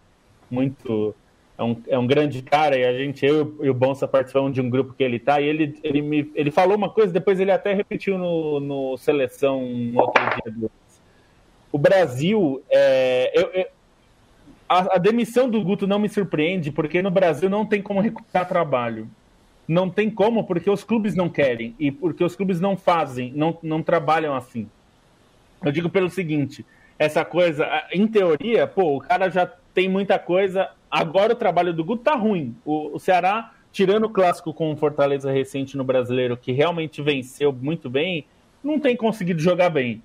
muito. É um, é um grande cara, e a gente, eu e o Bonsa participamos de um grupo que ele tá, e ele, ele, me, ele falou uma coisa, depois ele até repetiu no, no Seleção no outro dia. O Brasil, é, eu, eu, a, a demissão do Guto não me surpreende, porque no Brasil não tem como recuperar trabalho. Não tem como, porque os clubes não querem, e porque os clubes não fazem, não, não trabalham assim. Eu digo pelo seguinte: essa coisa, em teoria, pô, o cara já tem muita coisa. Agora o trabalho do Guto tá ruim. O, o Ceará, tirando o clássico com o Fortaleza recente no brasileiro, que realmente venceu muito bem, não tem conseguido jogar bem.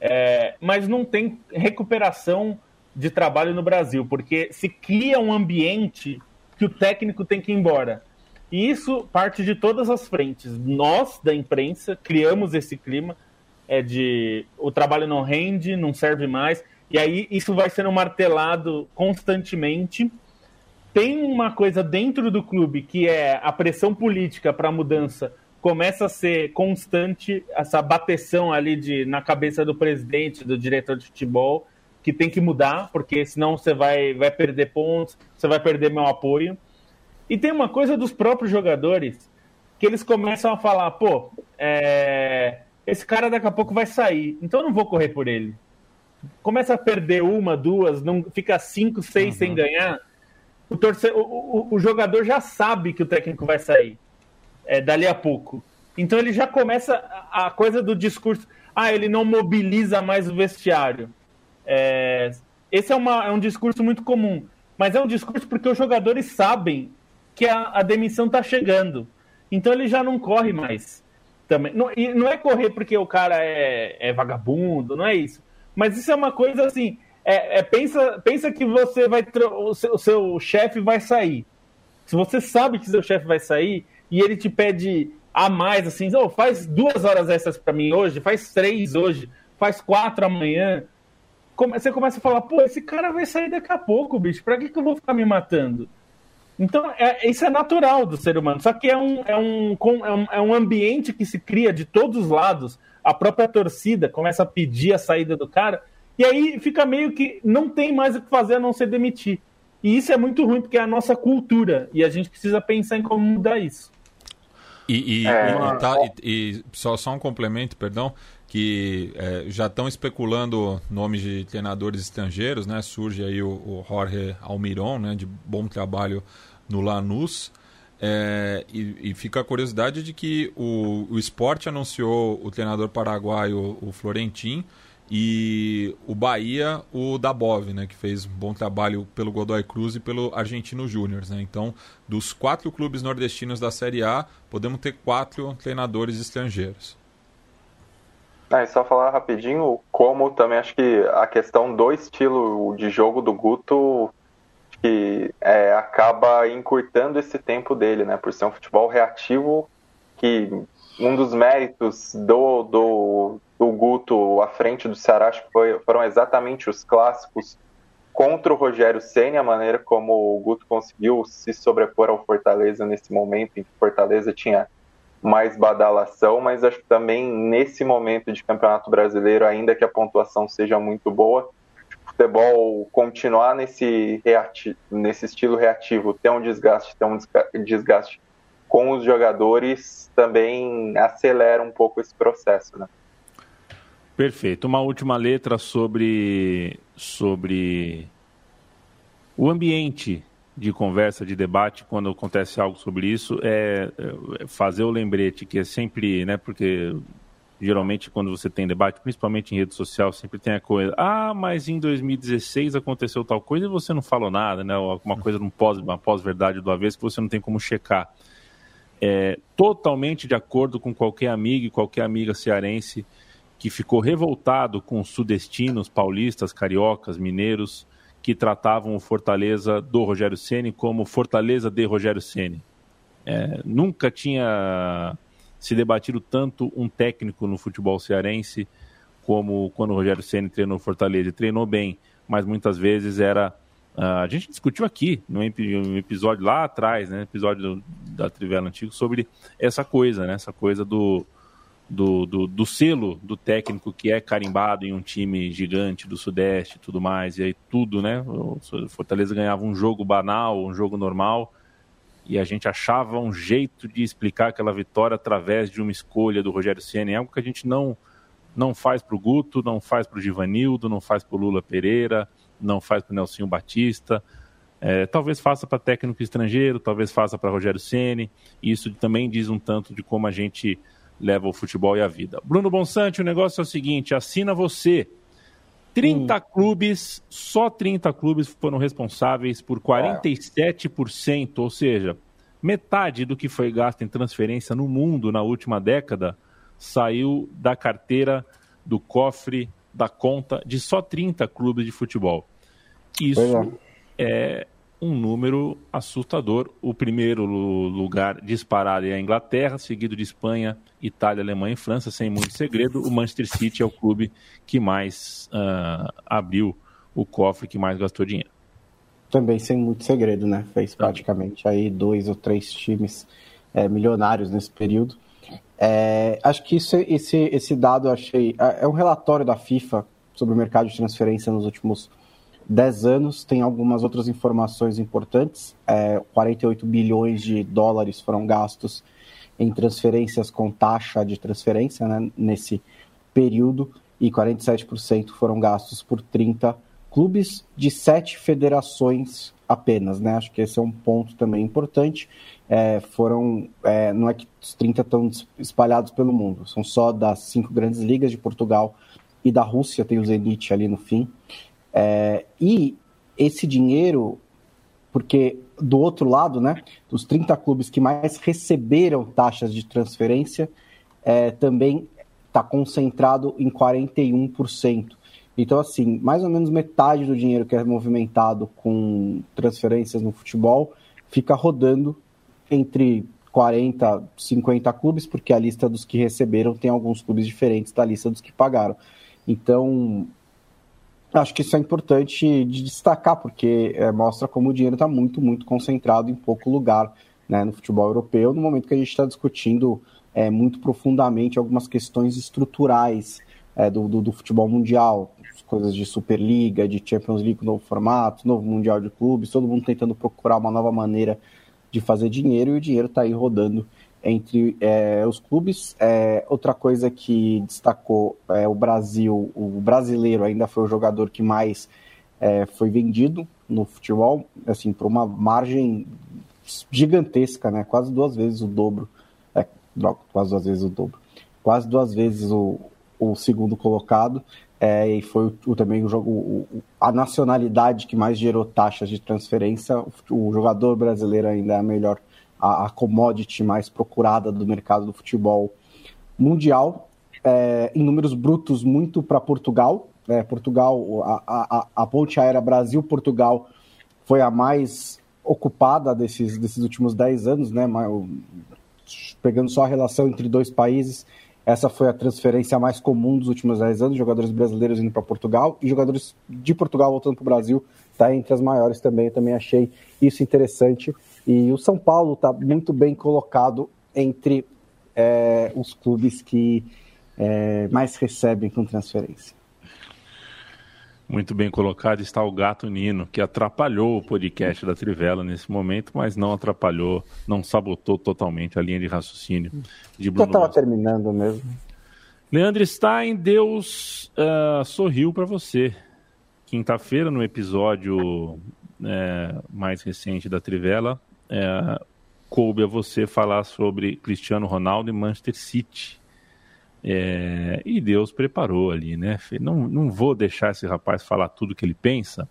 É, mas não tem recuperação de trabalho no Brasil, porque se cria um ambiente que o técnico tem que ir embora. E isso parte de todas as frentes. Nós, da imprensa, criamos esse clima é de o trabalho não rende, não serve mais, e aí isso vai sendo martelado constantemente. Tem uma coisa dentro do clube que é a pressão política para a mudança começa a ser constante, essa bateção ali de, na cabeça do presidente, do diretor de futebol, que tem que mudar, porque senão você vai, vai perder pontos, você vai perder meu apoio. E tem uma coisa dos próprios jogadores, que eles começam a falar, pô, é, esse cara daqui a pouco vai sair, então eu não vou correr por ele. Começa a perder uma, duas, não fica cinco, seis uhum. sem ganhar. O, torce... O, o, o, jogador já sabe que o técnico vai sair é, dali a pouco. Então ele já começa a coisa do discurso. Ah, ele não mobiliza mais o vestiário. É... Esse é, uma, é um discurso muito comum. Mas é um discurso porque os jogadores sabem que a, a demissão está chegando. Então ele já não corre mais também. Não, e não é correr porque o cara é, é vagabundo, não é isso. Mas isso é uma coisa assim. É, é pensa, pensa que você vai. O seu, o seu chefe vai sair. Se você sabe que seu chefe vai sair e ele te pede a mais, assim, oh, faz duas horas essas para mim hoje, faz três hoje, faz quatro amanhã. Você começa a falar, pô, esse cara vai sair daqui a pouco, bicho. Pra que, que eu vou ficar me matando? Então, é, isso é natural do ser humano. Só que é um, é, um, é, um, é um ambiente que se cria de todos os lados. A própria torcida começa a pedir a saída do cara. E aí fica meio que não tem mais o que fazer a não ser demitir. E isso é muito ruim, porque é a nossa cultura. E a gente precisa pensar em como mudar isso. E, e, é... e, tá, e só, só um complemento, perdão que é, já estão especulando nomes de treinadores estrangeiros, né? Surge aí o, o Jorge Almiron, né? De bom trabalho no Lanús. É, e, e, fica a curiosidade de que o, o esporte anunciou o treinador paraguaio, o Florentin, e o Bahia, o Dabov, né, que fez um bom trabalho pelo Godoy Cruz e pelo Argentino Júnior. Né? Então, dos quatro clubes nordestinos da Série A, podemos ter quatro treinadores estrangeiros. E só falar rapidinho, como também acho que a questão do estilo de jogo do Guto que é, acaba encurtando esse tempo dele, né? Por ser um futebol reativo, que um dos méritos do, do, do Guto à frente do Ceará foi, foram exatamente os clássicos contra o Rogério Senna, a maneira como o Guto conseguiu se sobrepor ao Fortaleza nesse momento em que Fortaleza tinha mais badalação, mas acho que também nesse momento de Campeonato Brasileiro, ainda que a pontuação seja muito boa, o futebol continuar nesse, reati nesse estilo reativo, ter um desgaste, ter um desgaste com os jogadores, também acelera um pouco esse processo, né? Perfeito. Uma última letra sobre, sobre o ambiente de conversa, de debate, quando acontece algo sobre isso, é, é fazer o lembrete que é sempre, né, porque geralmente quando você tem debate, principalmente em rede social, sempre tem a coisa, ah, mas em 2016 aconteceu tal coisa e você não falou nada, né, alguma coisa num pós, uma pós-verdade do avesso que você não tem como checar. É, totalmente de acordo com qualquer amigo e qualquer amiga cearense que ficou revoltado com os sudestinos, paulistas, cariocas, mineiros, que tratavam o Fortaleza do Rogério Ceni como Fortaleza de Rogério Ceni. É, nunca tinha se debatido tanto um técnico no futebol cearense como quando o Rogério Ceni treinou Fortaleza. treinou bem, mas muitas vezes era Uh, a gente discutiu aqui no episódio lá atrás, né, episódio do, da Trivela Antigo, sobre essa coisa, né, essa coisa do, do, do, do, selo do técnico que é carimbado em um time gigante do Sudeste e tudo mais, e aí tudo, né? O Fortaleza ganhava um jogo banal, um jogo normal, e a gente achava um jeito de explicar aquela vitória através de uma escolha do Rogério Senna, algo que a gente não, não faz para o Guto, não faz para o Givanildo, não faz para o Lula Pereira, não faz para o Nelsinho Batista. É, talvez faça para técnico estrangeiro, talvez faça para Rogério Ceni. Isso também diz um tanto de como a gente leva o futebol e a vida. Bruno Bonsante, o negócio é o seguinte: assina você. 30 hum. clubes, só 30 clubes foram responsáveis por 47%, ou seja, metade do que foi gasto em transferência no mundo na última década saiu da carteira, do cofre, da conta de só 30 clubes de futebol. Isso é. Um número assustador. O primeiro lugar disparado é a Inglaterra, seguido de Espanha, Itália, Alemanha e França, sem muito segredo. O Manchester City é o clube que mais uh, abriu o cofre, que mais gastou dinheiro. Também sem muito segredo, né? Fez praticamente aí dois ou três times é, milionários nesse período. É, acho que isso, esse, esse dado achei. É, é um relatório da FIFA sobre o mercado de transferência nos últimos 10 anos. Tem algumas outras informações importantes. É, 48 bilhões de dólares foram gastos em transferências com taxa de transferência né, nesse período e 47% foram gastos por 30 clubes de sete federações apenas, né? Acho que esse é um ponto também importante. É, foram, é, não é que os 30 estão espalhados pelo mundo, são só das cinco grandes ligas de Portugal e da Rússia, tem o Zenit ali no fim. É, e esse dinheiro, porque do outro lado, né, dos 30 clubes que mais receberam taxas de transferência, é, também está concentrado em 41%. Então, assim, mais ou menos metade do dinheiro que é movimentado com transferências no futebol fica rodando entre 40, 50 clubes, porque a lista dos que receberam tem alguns clubes diferentes da lista dos que pagaram. Então, Acho que isso é importante de destacar, porque é, mostra como o dinheiro está muito, muito concentrado em pouco lugar né, no futebol europeu, no momento que a gente está discutindo é, muito profundamente algumas questões estruturais é, do, do, do, futebol mundial, coisas de Superliga, de Champions League, novo formato, novo Mundial de Clubes, todo mundo tentando procurar uma nova maneira de fazer dinheiro e o dinheiro está aí rodando entre é, os clubes. É, outra coisa que destacou é o Brasil, o brasileiro ainda foi o jogador que mais é, foi vendido no futebol, assim, por uma margem gigantesca, né? Quase duas vezes o dobro. É, droga, quase duas vezes o dobro. Quase duas vezes o, o segundo colocado. É, e foi o, também o jogo, o, a nacionalidade que mais gerou taxas de transferência. O, o jogador brasileiro ainda é a melhor a, a commodity mais procurada do mercado do futebol mundial, é, em números brutos muito para Portugal. É, Portugal, a, a, a ponte aérea Brasil-Portugal foi a mais ocupada desses, desses últimos 10 anos, né? Pegando só a relação entre dois países, essa foi a transferência mais comum dos últimos 10 anos, jogadores brasileiros indo para Portugal e jogadores de Portugal voltando para o Brasil, está entre as maiores também. Eu também achei isso interessante. E o São Paulo está muito bem colocado entre é, os clubes que é, mais recebem com transferência. Muito bem colocado está o Gato Nino, que atrapalhou o podcast da Trivela nesse momento, mas não atrapalhou, não sabotou totalmente a linha de raciocínio de Bruno. Eu estava terminando mesmo. Leandro Stein, Deus uh, sorriu para você. Quinta-feira, no episódio é, mais recente da Trivela, é, coube a você falar sobre Cristiano Ronaldo e Manchester City. É, e Deus preparou ali, né? Não, não vou deixar esse rapaz falar tudo que ele pensa,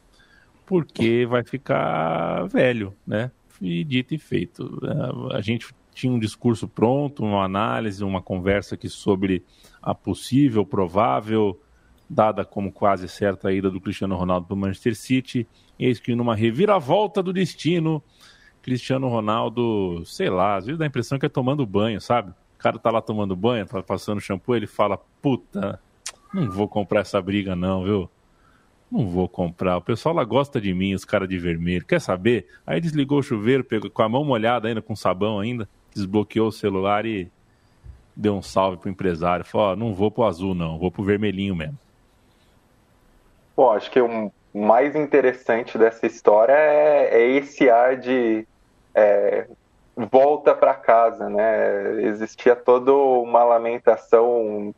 porque vai ficar velho, né? E dito e feito. É, a gente tinha um discurso pronto, uma análise, uma conversa aqui sobre a possível, provável, dada como quase certa a ida do Cristiano Ronaldo para o Manchester City. Eis que numa reviravolta do destino, Cristiano Ronaldo, sei lá, às vezes dá a impressão que é tomando banho, sabe? Cara tá lá tomando banho, tá passando shampoo, ele fala, puta, não vou comprar essa briga não, viu? Não vou comprar. O pessoal lá gosta de mim, os caras de vermelho. Quer saber? Aí desligou o chuveiro, pegou com a mão molhada ainda, com sabão ainda, desbloqueou o celular e deu um salve pro empresário, falou, oh, não vou pro azul não, vou pro vermelhinho mesmo. Bom, acho que o mais interessante dessa história é, é esse ar de é, volta para casa, né? Existia toda uma lamentação,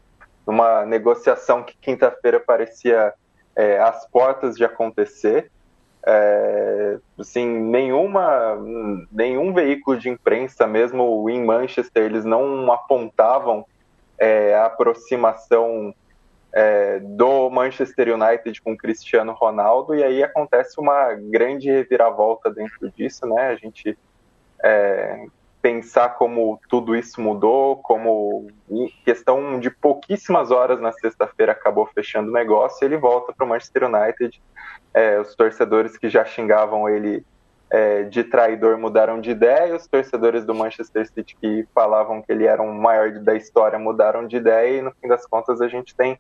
uma negociação que quinta-feira parecia é, às portas de acontecer. É, assim, nenhuma, nenhum veículo de imprensa, mesmo em Manchester, eles não apontavam é, a aproximação é, do Manchester United com Cristiano Ronaldo, e aí acontece uma grande reviravolta dentro disso, né? A gente é, pensar como tudo isso mudou, como em questão de pouquíssimas horas na sexta-feira acabou fechando o negócio, ele volta para o Manchester United. É, os torcedores que já xingavam ele é, de traidor mudaram de ideia, os torcedores do Manchester City que falavam que ele era o maior da história mudaram de ideia, e no fim das contas a gente tem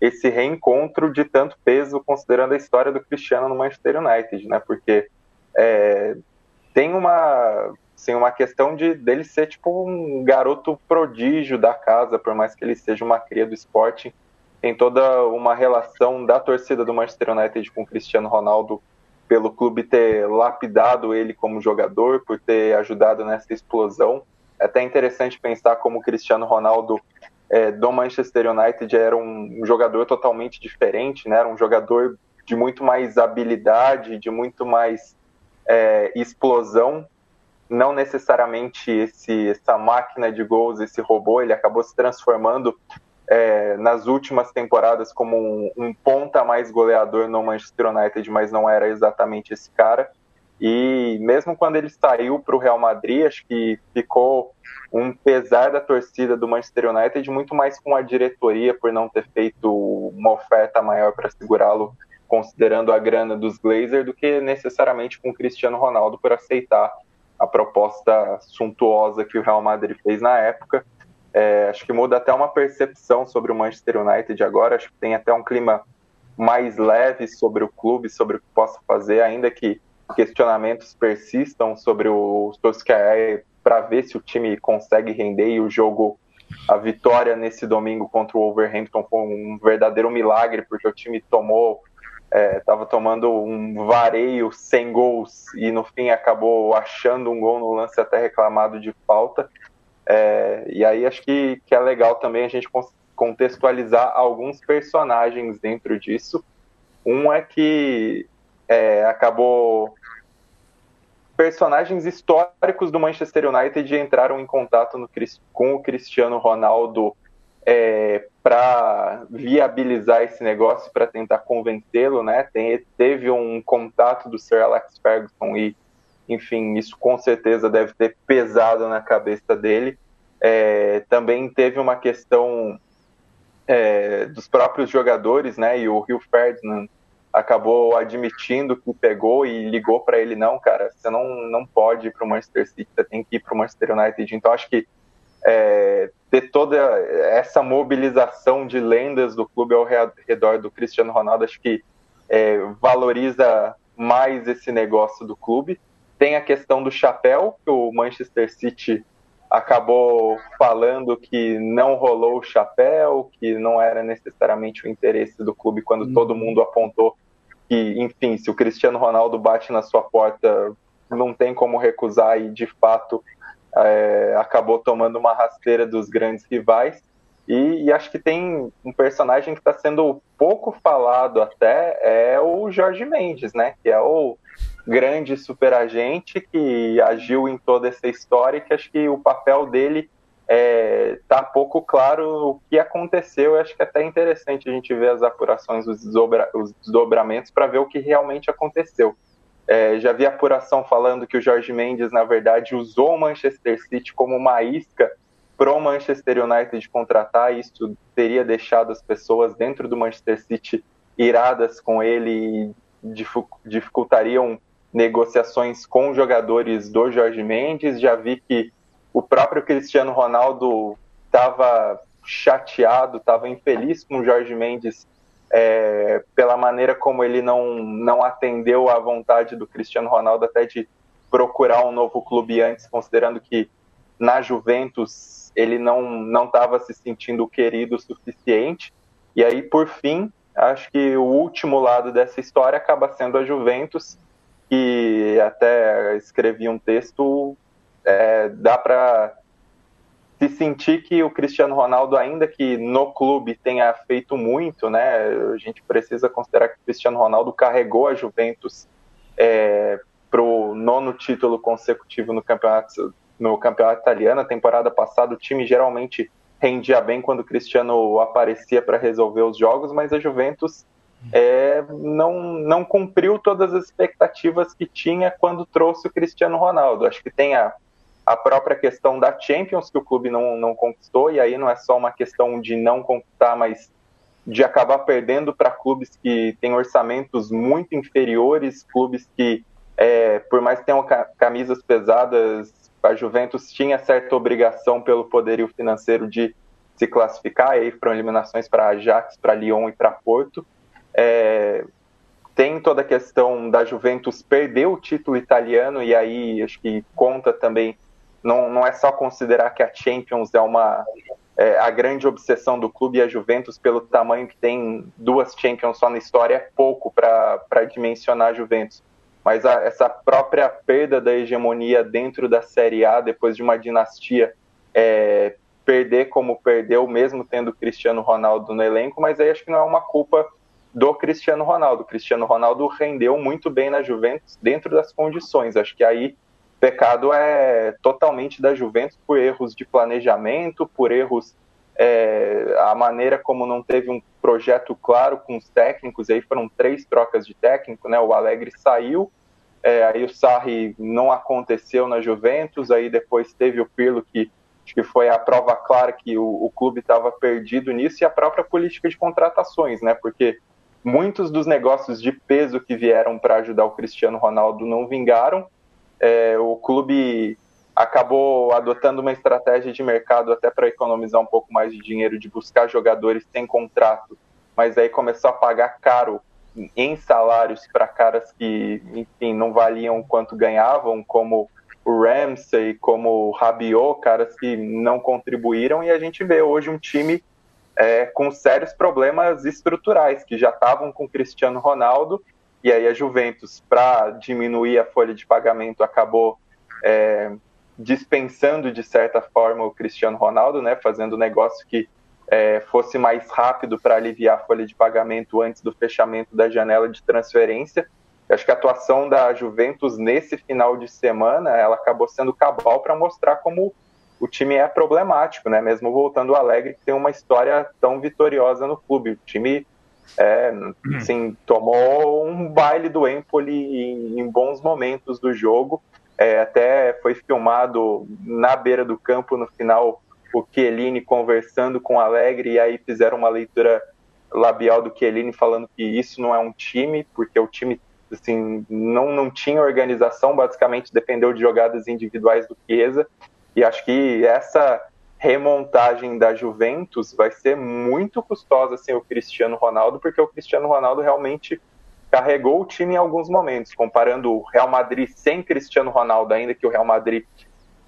esse reencontro de tanto peso, considerando a história do Cristiano no Manchester United, né? Porque é, tem uma, assim, uma questão de dele ser tipo um garoto prodígio da casa, por mais que ele seja uma cria do esporte. Tem toda uma relação da torcida do Manchester United com o Cristiano Ronaldo pelo clube ter lapidado ele como jogador, por ter ajudado nessa explosão. É até interessante pensar como o Cristiano Ronaldo é, do Manchester United era um, um, jogador totalmente diferente, né? Era um jogador de muito mais habilidade, de muito mais é, explosão, não necessariamente esse, essa máquina de gols, esse robô, ele acabou se transformando é, nas últimas temporadas como um, um, ponta mais goleador no Manchester United, mas não era exatamente esse cara. E mesmo quando ele saiu para o Real Madrid, acho que ficou um pesar da torcida do Manchester United, muito mais com a diretoria por não ter feito uma oferta maior para segurá-lo considerando a grana dos Glazers, do que necessariamente com o Cristiano Ronaldo por aceitar a proposta suntuosa que o Real Madrid fez na época. É, acho que muda até uma percepção sobre o Manchester United agora. Acho que tem até um clima mais leve sobre o clube, sobre o que possa fazer, ainda que questionamentos persistam sobre o Solskjaer para ver se o time consegue render e o jogo, a vitória nesse domingo contra o Wolverhampton foi um verdadeiro milagre, porque o time tomou estava é, tomando um vareio sem gols e no fim acabou achando um gol no lance até reclamado de falta. É, e aí acho que, que é legal também a gente contextualizar alguns personagens dentro disso. Um é que é, acabou personagens históricos do Manchester United entraram em contato no, com o Cristiano Ronaldo é, para viabilizar esse negócio, para tentar convencê-lo, né? Tem, teve um contato do Sir Alex Ferguson e, enfim, isso com certeza deve ter pesado na cabeça dele. É, também teve uma questão é, dos próprios jogadores, né? E o Rio Ferdinand acabou admitindo que pegou e ligou para ele não, cara, você não não pode ir para o Manchester City, você tem que ir para o Manchester United. Então acho que é, ter toda essa mobilização de lendas do clube ao redor do Cristiano Ronaldo, acho que é, valoriza mais esse negócio do clube. Tem a questão do chapéu, que o Manchester City acabou falando que não rolou o chapéu, que não era necessariamente o interesse do clube quando uhum. todo mundo apontou que, enfim, se o Cristiano Ronaldo bate na sua porta, não tem como recusar e de fato é, acabou tomando uma rasteira dos grandes rivais. E, e acho que tem um personagem que está sendo pouco falado até, é o Jorge Mendes, né? Que é o grande superagente que agiu em toda essa história e que acho que o papel dele é, pouco claro o que aconteceu. Eu acho que é até interessante a gente ver as apurações, os, desdobra, os desdobramentos para ver o que realmente aconteceu. É, já vi apuração falando que o Jorge Mendes, na verdade, usou o Manchester City como uma isca para o Manchester United contratar. Isso teria deixado as pessoas dentro do Manchester City iradas com ele e dificultariam negociações com jogadores do Jorge Mendes. Já vi que o próprio Cristiano Ronaldo estava chateado, estava infeliz com o Jorge Mendes é, pela maneira como ele não, não atendeu à vontade do Cristiano Ronaldo até de procurar um novo clube antes, considerando que na Juventus ele não estava se sentindo querido o suficiente. E aí, por fim, acho que o último lado dessa história acaba sendo a Juventus, que até escrevi um texto, é, dá para se sentir que o Cristiano Ronaldo, ainda que no clube tenha feito muito, né, a gente precisa considerar que o Cristiano Ronaldo carregou a Juventus é, para o nono título consecutivo no campeonato, no campeonato italiano. A temporada passada, o time geralmente rendia bem quando o Cristiano aparecia para resolver os jogos, mas a Juventus é, não, não cumpriu todas as expectativas que tinha quando trouxe o Cristiano Ronaldo. Acho que tem a a própria questão da Champions, que o clube não, não conquistou, e aí não é só uma questão de não conquistar, mas de acabar perdendo para clubes que têm orçamentos muito inferiores, clubes que, é, por mais que tenham camisas pesadas, a Juventus tinha certa obrigação pelo poderio financeiro de se classificar, e aí foram eliminações para Ajax, para Lyon e para Porto. É, tem toda a questão da Juventus perder o título italiano, e aí acho que conta também não, não é só considerar que a Champions é uma é, a grande obsessão do clube e a Juventus pelo tamanho que tem duas Champions só na história é pouco para dimensionar a Juventus. Mas a, essa própria perda da hegemonia dentro da Série A depois de uma dinastia é, perder como perdeu, mesmo tendo Cristiano Ronaldo no elenco, mas aí acho que não é uma culpa do Cristiano Ronaldo. O Cristiano Ronaldo rendeu muito bem na Juventus dentro das condições. Acho que aí pecado é totalmente da Juventus por erros de planejamento, por erros é, a maneira como não teve um projeto claro com os técnicos, aí foram três trocas de técnico, né? O Alegre saiu, é, aí o Sarri não aconteceu na Juventus, aí depois teve o Pirlo que acho que foi a prova clara que o, o clube estava perdido nisso e a própria política de contratações, né? Porque muitos dos negócios de peso que vieram para ajudar o Cristiano Ronaldo não vingaram é, o clube acabou adotando uma estratégia de mercado até para economizar um pouco mais de dinheiro, de buscar jogadores sem contrato, mas aí começou a pagar caro em salários para caras que, enfim, não valiam quanto ganhavam, como o Ramsey, como o Rabiot, caras que não contribuíram, e a gente vê hoje um time é, com sérios problemas estruturais, que já estavam com Cristiano Ronaldo e aí a Juventus, para diminuir a folha de pagamento, acabou é, dispensando de certa forma o Cristiano Ronaldo, né, fazendo negócio que é, fosse mais rápido para aliviar a folha de pagamento antes do fechamento da janela de transferência. Eu acho que a atuação da Juventus nesse final de semana ela acabou sendo cabal para mostrar como o time é problemático, né? Mesmo voltando ao Alegre, que tem uma história tão vitoriosa no clube. O time é, assim, tomou um baile do Empoli em, em bons momentos do jogo. É, até foi filmado na beira do campo no final o Chiellini conversando com o Alegre e aí fizeram uma leitura labial do Chiellini falando que isso não é um time, porque o time assim, não, não tinha organização, basicamente dependeu de jogadas individuais do Chiesa. E acho que essa remontagem da Juventus vai ser muito custosa sem o Cristiano Ronaldo, porque o Cristiano Ronaldo realmente carregou o time em alguns momentos, comparando o Real Madrid sem Cristiano Ronaldo, ainda que o Real Madrid,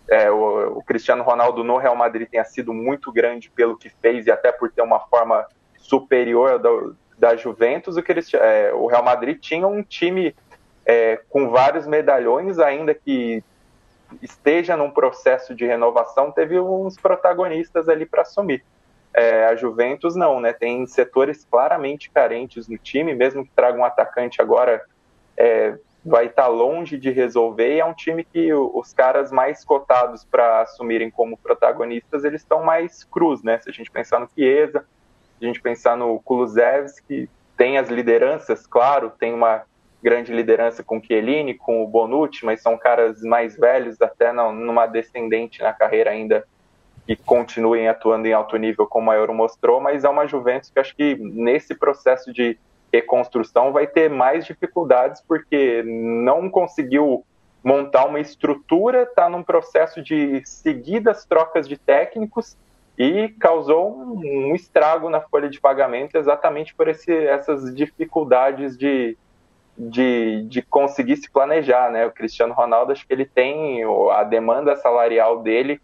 é, o, o, Cristiano Ronaldo no Real Madrid tenha sido muito grande pelo que fez e até por ter uma forma superior da, da Juventus, o, é, o Real Madrid tinha um time é, com vários medalhões, ainda que esteja num processo de renovação, teve uns protagonistas ali para assumir. É, a Juventus não, né? Tem setores claramente carentes no time, mesmo que traga um atacante agora, é, vai estar tá longe de resolver. E é um time que os caras mais cotados para assumirem como protagonistas, eles estão mais cruz, né? Se a gente pensar no Chiesa, se a gente pensar no Kulusevski, tem as lideranças, claro, tem uma grande liderança com o Chiellini, com o Bonucci, mas são caras mais velhos, até não, numa descendente na carreira ainda, que continuem atuando em alto nível, como o Maior mostrou, mas é uma Juventus que acho que nesse processo de reconstrução vai ter mais dificuldades, porque não conseguiu montar uma estrutura, está num processo de seguidas trocas de técnicos e causou um estrago na folha de pagamento exatamente por esse, essas dificuldades de, de, de conseguir se planejar, né? O Cristiano Ronaldo, acho que ele tem a demanda salarial dele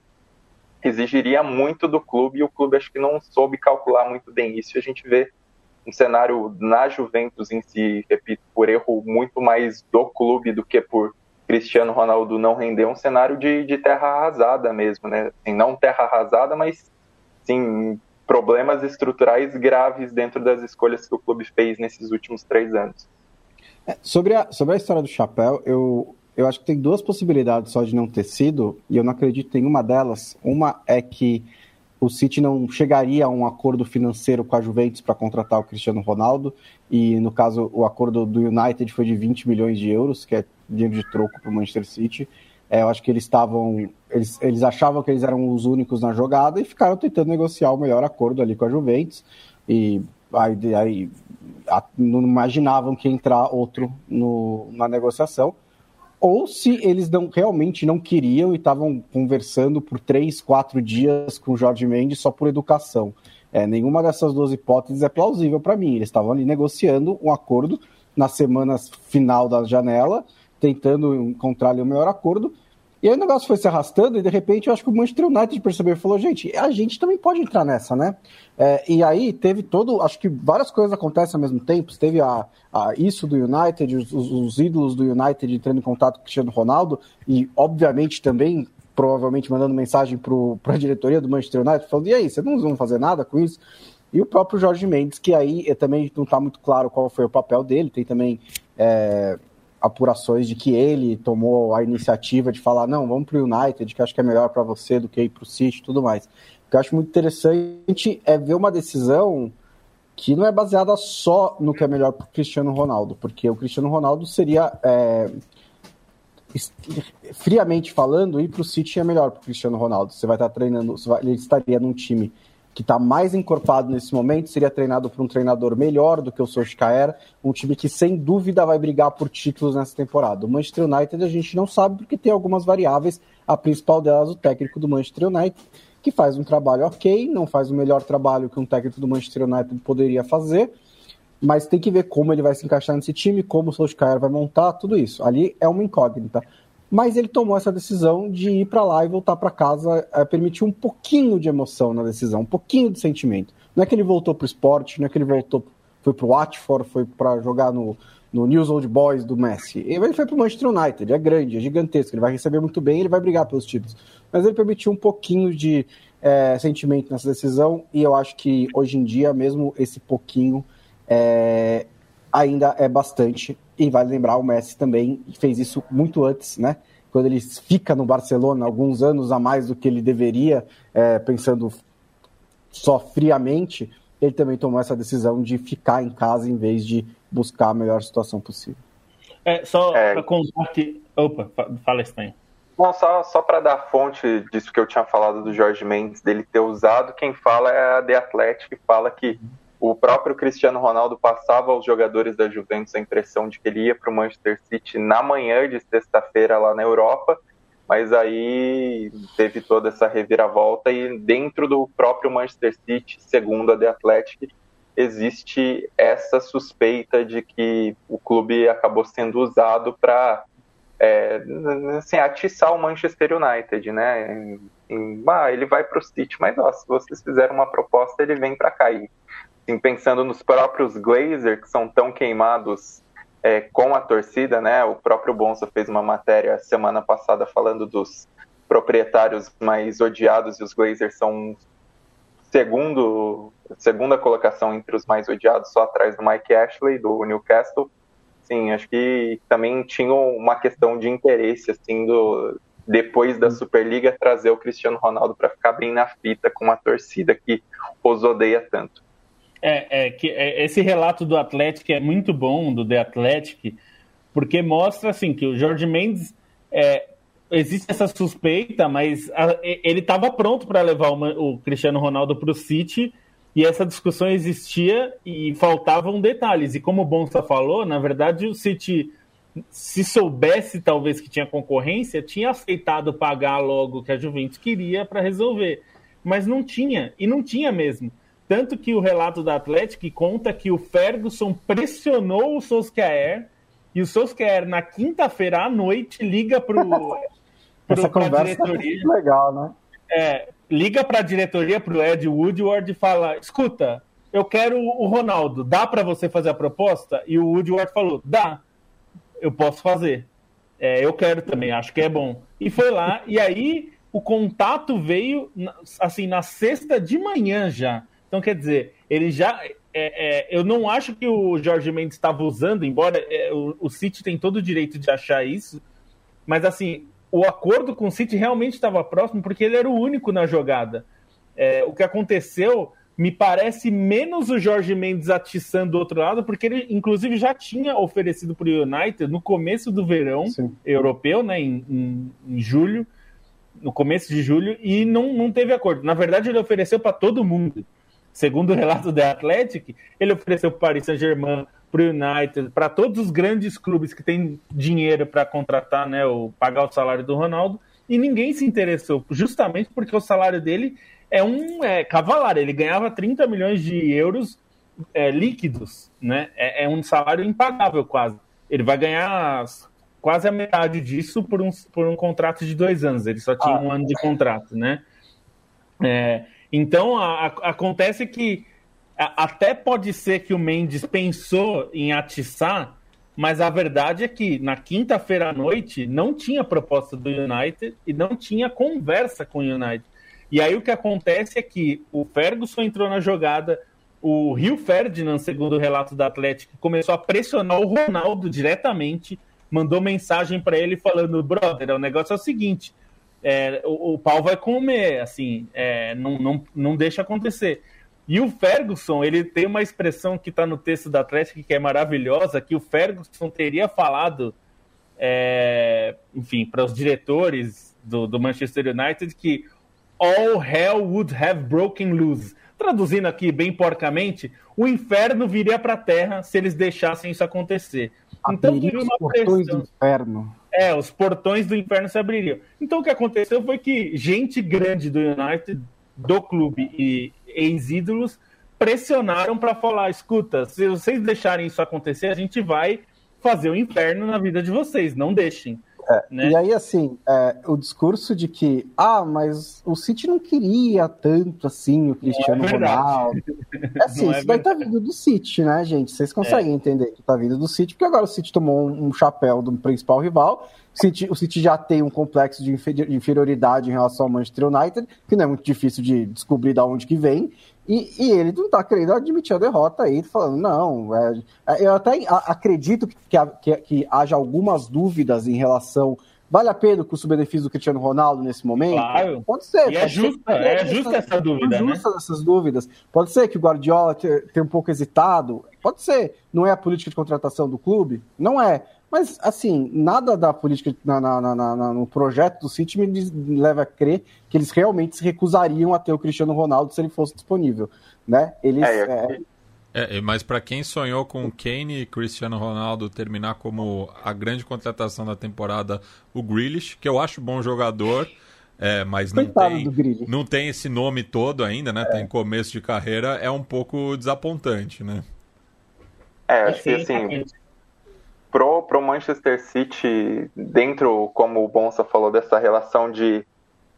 exigiria muito do clube e o clube acho que não soube calcular muito bem isso. A gente vê um cenário na Juventus em si, repito, por erro muito mais do clube do que por Cristiano Ronaldo não render, um cenário de, de terra arrasada mesmo, né? Assim, não terra arrasada, mas sim problemas estruturais graves dentro das escolhas que o clube fez nesses últimos três anos. É, sobre, a, sobre a história do chapéu, eu, eu acho que tem duas possibilidades só de não ter sido, e eu não acredito em uma delas. Uma é que o City não chegaria a um acordo financeiro com a Juventus para contratar o Cristiano Ronaldo, e no caso o acordo do United foi de 20 milhões de euros, que é dinheiro de troco para o Manchester City. É, eu acho que eles estavam. Eles, eles achavam que eles eram os únicos na jogada e ficaram tentando negociar o melhor acordo ali com a Juventus. E aí, aí não imaginavam que ia entrar outro no, na negociação ou se eles não, realmente não queriam e estavam conversando por três, quatro dias com o Jorge Mendes só por educação. É, nenhuma dessas duas hipóteses é plausível para mim. Eles estavam ali negociando um acordo na semana final da janela, tentando encontrar ali o melhor acordo, e aí o negócio foi se arrastando e de repente eu acho que o Manchester United percebeu e falou, gente, a gente também pode entrar nessa, né? É, e aí teve todo, acho que várias coisas acontecem ao mesmo tempo. Teve a, a isso do United, os, os, ídolos do United entrando em contato com o Cristiano Ronaldo e obviamente também provavelmente mandando mensagem para a diretoria do Manchester United falando, e aí, vocês não vão fazer nada com isso? E o próprio Jorge Mendes, que aí eh, também não está muito claro qual foi o papel dele, tem também é, apurações de que ele tomou a iniciativa de falar, não, vamos para o United, que acho que é melhor para você do que ir para o City e tudo mais. O que eu acho muito interessante é ver uma decisão que não é baseada só no que é melhor para o Cristiano Ronaldo, porque o Cristiano Ronaldo seria, é, friamente falando, ir para o City é melhor para o Cristiano Ronaldo. Você vai estar treinando, vai, ele estaria num time que está mais encorpado nesse momento, seria treinado por um treinador melhor do que o Solskjaer, um time que sem dúvida vai brigar por títulos nessa temporada. O Manchester United a gente não sabe porque tem algumas variáveis, a principal delas o técnico do Manchester United, que faz um trabalho ok, não faz o melhor trabalho que um técnico do Manchester United poderia fazer, mas tem que ver como ele vai se encaixar nesse time, como o Solskjaer vai montar, tudo isso. Ali é uma incógnita mas ele tomou essa decisão de ir para lá e voltar para casa, é, permitir um pouquinho de emoção na decisão, um pouquinho de sentimento. Não é que ele voltou para o esporte, não é que ele voltou, foi para o Watford, foi para jogar no, no News Old Boys do Messi. Ele foi para o Manchester United, é grande, é gigantesco, ele vai receber muito bem, ele vai brigar pelos títulos. Mas ele permitiu um pouquinho de é, sentimento nessa decisão e eu acho que hoje em dia, mesmo esse pouquinho, é, ainda é bastante. E vale lembrar, o Messi também fez isso muito antes, né? Quando ele fica no Barcelona alguns anos a mais do que ele deveria, é, pensando só friamente, ele também tomou essa decisão de ficar em casa em vez de buscar a melhor situação possível. É, só é... para contar que. Opa, fala, Espanha. Bom, só, só para dar fonte disso que eu tinha falado do Jorge Mendes, dele ter usado, quem fala é a The Athletic, que fala que o próprio Cristiano Ronaldo passava aos jogadores da Juventus a impressão de que ele ia para o Manchester City na manhã de sexta-feira lá na Europa, mas aí teve toda essa reviravolta e dentro do próprio Manchester City, segundo a The Athletic, existe essa suspeita de que o clube acabou sendo usado para é, assim, atiçar o Manchester United, né? Em, ah, ele vai para o City, mas ó, se vocês fizeram uma proposta, ele vem para cá. E assim, pensando nos próprios Glazer, que são tão queimados é, com a torcida, né? O próprio Bonsa fez uma matéria semana passada falando dos proprietários mais odiados e os Glazers são segundo segunda colocação entre os mais odiados, só atrás do Mike Ashley do Newcastle. Sim, acho que também tinha uma questão de interesse assim do depois da Superliga trazer o Cristiano Ronaldo para ficar bem na fita com a torcida que os odeia tanto. É, é, que é, esse relato do Atlético é muito bom, do The Athletic, porque mostra assim que o Jorge Mendes é, existe essa suspeita, mas a, ele estava pronto para levar o, o, Cristiano Ronaldo para o City e essa discussão existia e faltavam detalhes. E como o Bonsa falou, na verdade o City, se soubesse talvez que tinha concorrência, tinha aceitado pagar logo o que a Juventus queria para resolver, mas não tinha e não tinha mesmo. Tanto que o relato da Atlético conta que o Ferguson pressionou o Solskjaer e o Solskjaer, na quinta-feira à noite, liga para Essa conversa é legal, né? É, liga para a diretoria, para o Ed Woodward e fala: escuta, eu quero o Ronaldo, dá para você fazer a proposta? E o Woodward falou: dá, eu posso fazer. É, eu quero também, acho que é bom. E foi lá, e aí o contato veio assim na sexta de manhã já. Então, quer dizer, ele já. É, é, eu não acho que o Jorge Mendes estava usando, embora é, o, o City tem todo o direito de achar isso, mas assim, o acordo com o City realmente estava próximo porque ele era o único na jogada. É, o que aconteceu me parece menos o Jorge Mendes atiçando do outro lado, porque ele, inclusive, já tinha oferecido para o United no começo do verão Sim. europeu, né, em, em, em, julho, no começo de julho, e não, não teve acordo. Na verdade, ele ofereceu para todo mundo. Segundo o relato da Athletic, ele ofereceu para o Paris Saint-Germain, para o United, para todos os grandes clubes que têm dinheiro para contratar, né, ou pagar o salário do Ronaldo, e ninguém se interessou, justamente porque o salário dele é um é, cavalar, ele ganhava 30 milhões de euros é, líquidos, né? É, é, um salário impagável quase. Ele vai ganhar quase a metade disso por um, por um contrato de dois anos. Ele só tinha ah. um ano de contrato, né? É, então a, a, acontece que até pode ser que o Mendes pensou em atiçar, mas a verdade é que na quinta-feira à noite não tinha proposta do United e não tinha conversa com o United. E aí o que acontece é que o Ferguson entrou na jogada, o Rio Ferdinand, segundo o relato da Atlético, começou a pressionar o Ronaldo diretamente, mandou mensagem para ele falando: brother, o negócio é o seguinte. É, o, o, pau vai comer, assim, é, não, não, não deixa acontecer. E o Ferguson, ele tem uma expressão que está no texto da Atlético que é maravilhosa, que o Ferguson teria falado, é, enfim, para os diretores do, do, Manchester United que all hell would have broken loose. Traduzindo aqui bem porcamente, o inferno viria para a Terra se eles deixassem isso acontecer. Então, teve uma portões do inferno. É, os portões do inferno se abririam. Então, o que aconteceu foi que gente grande do United, do clube e ex-ídolos pressionaram para falar: escuta, se vocês deixarem isso acontecer, a gente vai fazer o inferno na vida de vocês, não deixem. É, né? E aí, assim, é, o discurso de que, ah, mas o City não queria tanto assim o Cristiano é Ronaldo. É assim, é isso daí tá vindo do City, né, gente? Vocês conseguem é. entender que tá vindo do City, porque agora o City tomou um, um chapéu do principal rival. O City, o City já tem um complexo de inferioridade em relação ao Manchester United, que não é muito difícil de descobrir de onde que vem. E, e, ele não está querendo admitir a derrota aí, falando, não, é, é eu até acredito que, que, que, haja algumas dúvidas em relação. Vale a pena o custo-benefício do Cristiano Ronaldo nesse momento? Claro. Pode ser. E é justa, é, é justa essa dúvida. É justa né? essas dúvidas. Pode ser que o Guardiola tenha um pouco hesitado. Pode ser. Não é a política de contratação do clube? Não é. Mas, assim, nada da política na, na, na, no projeto do City me leva a crer que eles realmente se recusariam a ter o Cristiano Ronaldo se ele fosse disponível, né? Eles... É, é... é mas para quem sonhou com Kane e Cristiano Ronaldo terminar como a grande contratação da temporada, o Grealish, que eu acho bom jogador, é, mas não tem, não tem esse nome todo ainda, né? É. Tem começo de carreira, é um pouco desapontante, né? É, acho que assim, pro, pro Manchester City, dentro, como o Bonsa falou, dessa relação de,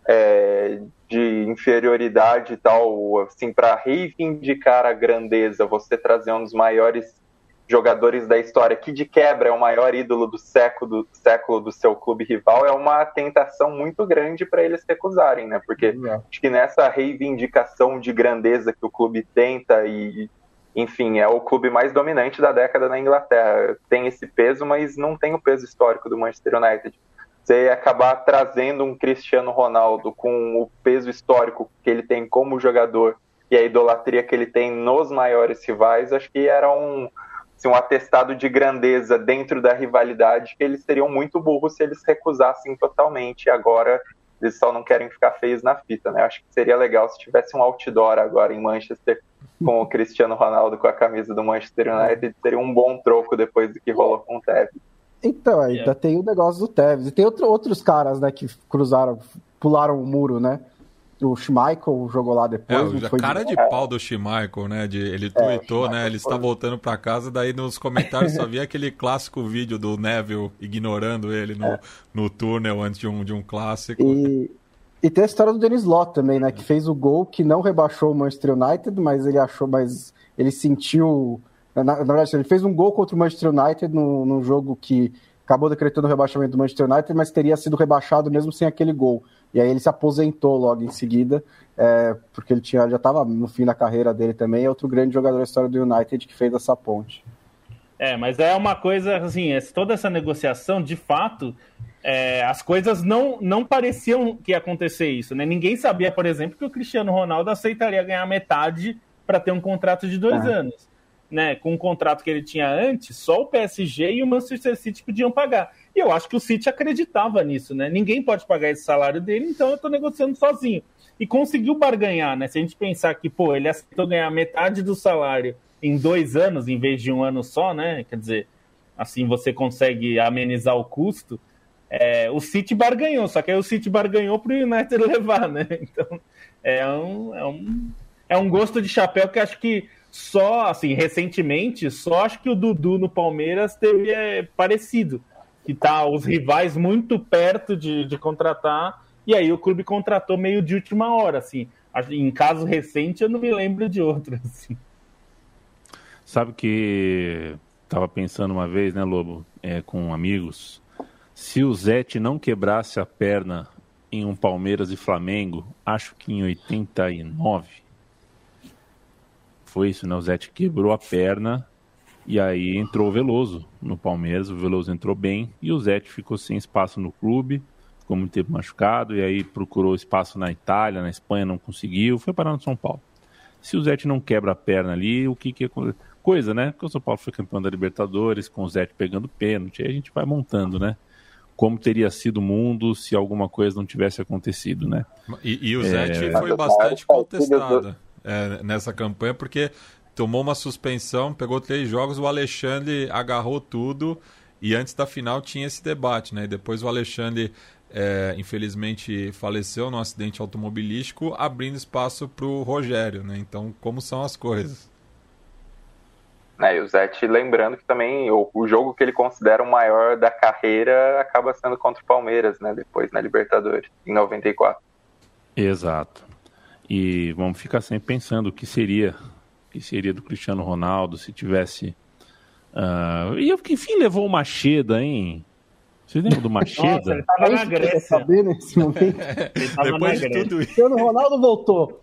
é, de inferioridade e tal, assim, para reivindicar a grandeza, você trazer um dos maiores jogadores da história, que de quebra é o maior ídolo do século do, século do seu clube rival, é uma tentação muito grande para eles recusarem, né? Porque é. acho que nessa reivindicação de grandeza que o clube tenta e enfim, é o clube mais dominante da década na Inglaterra. Tem esse peso, mas não tem o peso histórico do Manchester United. Você acabar trazendo um Cristiano Ronaldo com o peso histórico que ele tem como jogador e a idolatria que ele tem nos maiores rivais, acho que era um, assim, um atestado de grandeza dentro da rivalidade que eles seriam muito burros se eles recusassem totalmente. Agora eles só não querem ficar feios na fita, né? Acho que seria legal se tivesse um outdoor agora em Manchester com o Cristiano Ronaldo com a camisa do Manchester United, seria um bom troco depois do que rolou com o Tevez. Então, ainda yeah. tem o negócio do Tevez. E tem outro, outros caras, né, que cruzaram, pularam o muro, né? O Schmeichel jogou lá depois. É, a cara de... de pau do Schmeichel, né? De, ele é, tweetou, né? Ele está voltando para casa, daí nos comentários só via aquele clássico vídeo do Neville ignorando ele no, é. no túnel antes de um, de um clássico. E, E tem a história do Denis Lott também, né? Que fez o gol que não rebaixou o Manchester United, mas ele achou, mas ele sentiu. Na, na verdade, ele fez um gol contra o Manchester United num, jogo que acabou decretando o rebaixamento do Manchester United, mas teria sido rebaixado mesmo sem aquele gol. E aí ele se aposentou logo em seguida, é, porque ele tinha, já estava no fim da carreira dele também. É outro grande jogador da história do United que fez essa ponte. É, mas é uma coisa assim, toda essa negociação, de fato, é, as coisas não, não pareciam que ia acontecer isso, né? Ninguém sabia, por exemplo, que o Cristiano Ronaldo aceitaria ganhar metade para ter um contrato de dois é. anos né, com o contrato que ele tinha antes, só o PSG e o Manchester City podiam pagar. E eu acho que o City acreditava nisso, né? Ninguém pode pagar esse salário dele, então eu estou negociando sozinho. E conseguiu barganhar, né? Se a gente pensar que, pô, ele aceitou ganhar metade do salário em dois anos, em vez de um ano só, né? Quer dizer, assim você consegue amenizar o custo. É, o City barganhou, só que aí o City barganhou para o United levar, né? Então é um, é, um, é um gosto de chapéu que acho que só, assim, recentemente, só acho que o Dudu no Palmeiras teve é, parecido. Que tá os rivais muito perto de, de contratar, e aí o clube contratou meio de última hora, assim. Em caso recente, eu não me lembro de outro, assim. Sabe que tava pensando uma vez, né, Lobo, é, com amigos, se o Zete não quebrasse a perna em um Palmeiras e Flamengo, acho que em 89, foi isso, né? O Zete quebrou a perna e aí entrou o Veloso no Palmeiras. O Veloso entrou bem e o Zete ficou sem espaço no clube, ficou muito tempo machucado e aí procurou espaço na Itália, na Espanha, não conseguiu, foi parar no São Paulo. Se o Zete não quebra a perna ali, o que que é coisa, né? Porque o São Paulo foi campeão da Libertadores, com o Zete pegando pênalti, aí a gente vai montando, né? Como teria sido o mundo se alguma coisa não tivesse acontecido, né? E, e o Zete é... foi bastante contestado é, nessa campanha, porque tomou uma suspensão, pegou três jogos, o Alexandre agarrou tudo e antes da final tinha esse debate, né? E depois o Alexandre, é, infelizmente, faleceu num acidente automobilístico, abrindo espaço para o Rogério, né? Então, como são as coisas? É, e o Zete lembrando que também o, o, jogo que ele considera o maior da carreira acaba sendo contra o Palmeiras, né? Depois na Libertadores, em 94. Exato. E vamos ficar sempre pensando o que seria, o que seria do Cristiano Ronaldo se tivesse. Uh, e enfim levou o Macheda, hein? Vocês lembram do Macheda? Nossa, ele tava na Grécia. saber nesse momento. Depois de tudo isso. Cristiano Ronaldo voltou.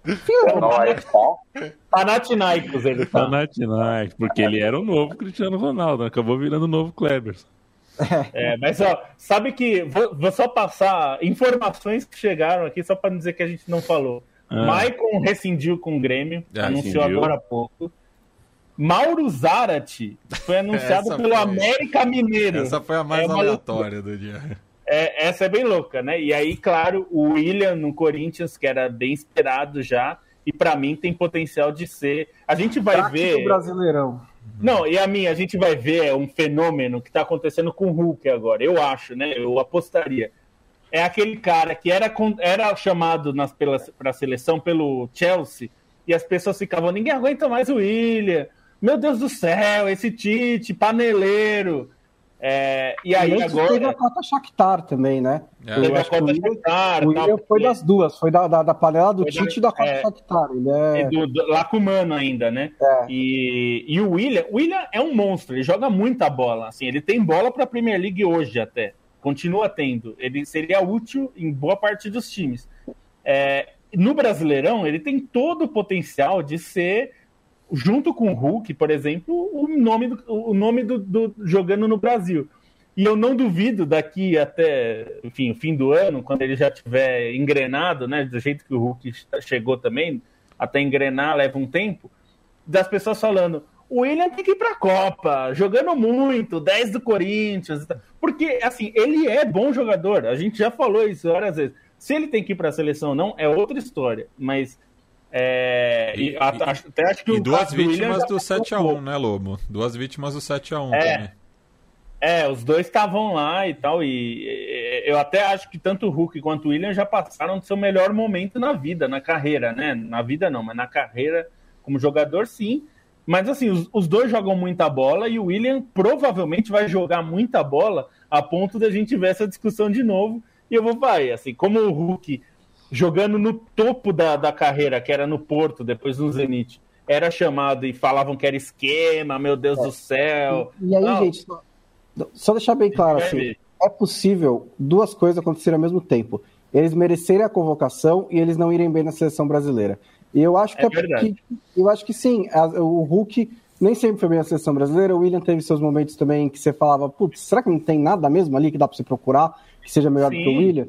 Panathinaikos ele tá. Panathinaikos, porque ele era o novo Cristiano Ronaldo, acabou virando o novo Kleber. É, mas ó, sabe que vou, vou, só passar informações que chegaram aqui só para dizer que a gente não falou. Ah. Maicon rescindiu com o Grêmio, é, anunciou rescindiu. agora há pouco. Mauro Zarate foi anunciado essa pelo foi... América Mineiro. Essa foi a mais é aleatória do dia. É, essa é bem louca, né? E aí, claro, o William no Corinthians, que era bem esperado já, e para mim tem potencial de ser. A gente vai Prático ver. Brasileirão. Não, e a mim, a gente vai ver um fenômeno que está acontecendo com o Hulk agora. Eu acho, né? Eu apostaria é aquele cara que era, era chamado para a seleção pelo Chelsea e as pessoas ficavam, ninguém aguenta mais o William. Meu Deus do céu, esse Tite, paneleiro. É, e aí e agora. Teve a cota Shakhtar também, né? É. Teve a cota Shakhtar. O William foi das duas, foi da, da, da panela do Tite da, e da cota é, Shakhtar. Ele é... do, do, lá com o Mano ainda, né? É. E, e o William, o William é um monstro, ele joga muita bola. Assim, ele tem bola para a Premier League hoje até continua tendo. Ele seria útil em boa parte dos times. É, no Brasileirão, ele tem todo o potencial de ser, junto com o Hulk, por exemplo, o nome do, o nome do, do jogando no Brasil. E eu não duvido daqui até, enfim, o fim do ano, quando ele já tiver engrenado, né, do jeito que o Hulk chegou também, até engrenar leva um tempo, das pessoas falando: o William tem que ir pra Copa, jogando muito, 10 do Corinthians. Porque, assim, ele é bom jogador. A gente já falou isso várias vezes. Se ele tem que ir pra seleção ou não, é outra história. Mas. É, e, e, até acho que e duas vítimas do, do 7x1, né, Lobo? Duas vítimas do 7x1 é, também. É, os dois estavam lá e tal. E eu até acho que tanto o Hulk quanto o William já passaram do seu melhor momento na vida, na carreira, né? Na vida não, mas na carreira como jogador, sim. Mas assim, os, os, dois jogam muita bola e o William provavelmente vai jogar muita bola a ponto da gente ver essa discussão de novo. E eu vou vai, assim, como o Hulk jogando no topo da, da carreira, que era no Porto, depois no Zenit, era chamado e falavam que era esquema, meu Deus é. do céu. E, e aí, Não. gente, só, só, deixar bem claro assim, é possível duas coisas acontecerem ao mesmo tempo. Eles merecerem a convocação e eles não irem bem na seleção brasileira. E eu acho que é, é porque, eu acho que sim, a, o Hulk nem sempre foi bem na seleção brasileira. O William teve seus momentos também que você falava, putz, será que não tem nada mesmo ali que dá para você procurar que seja melhor sim. do que o William?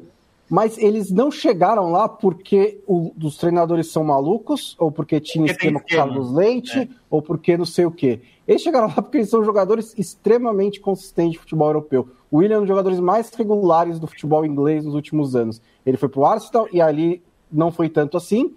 Mas eles não chegaram lá porque o, os treinadores são malucos, ou porque tinha porque esquema com o Carlos Leite, é. ou porque não sei o quê. Eles chegaram lá porque eles são jogadores extremamente consistentes de futebol europeu. O William é um dos jogadores mais regulares do futebol inglês nos últimos anos. Ele foi pro Arsenal e ali não foi tanto assim.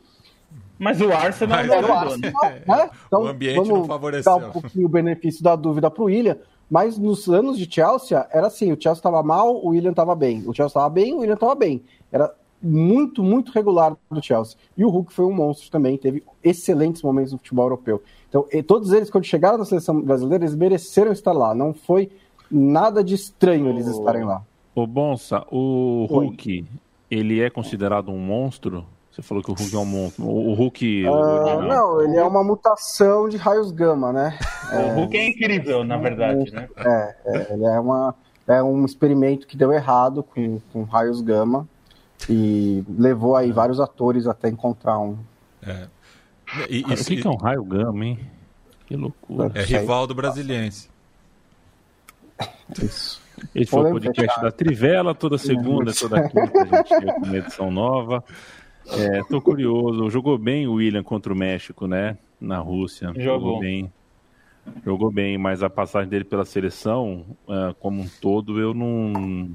Mas o Arsenal Mas, o Arsenal, né? Então, o ambiente vamos não favoreceu. dar um pouquinho o benefício da dúvida para o William. Mas nos anos de Chelsea, era assim: o Chelsea estava mal, o William estava bem. O Chelsea estava bem, o William estava bem. Era muito, muito regular do Chelsea. E o Hulk foi um monstro também, teve excelentes momentos no futebol europeu. Então, todos eles, quando chegaram na seleção brasileira, eles mereceram estar lá. Não foi nada de estranho eles estarem lá. O Bonsa, o Hulk, ele é considerado um monstro? Você falou que o Hulk é um monstro. O Hulk. Uh, não, ele é uma mutação de raios gama, né? o Hulk é incrível, na verdade, né? É, é, ele é, uma, é um experimento que deu errado com, com raios gama e levou aí vários atores até encontrar um. É. E, e, o que, que, é um raio gama, hein? Que loucura. É rival do Brasiliense. Isso. Esse foi o podcast da Trivela, toda segunda, toda quinta, a gente tem uma edição nova. É, tô curioso. Jogou bem o William contra o México, né? Na Rússia. Jogou, Jogou bem. Jogou bem, mas a passagem dele pela seleção, uh, como um todo, eu não.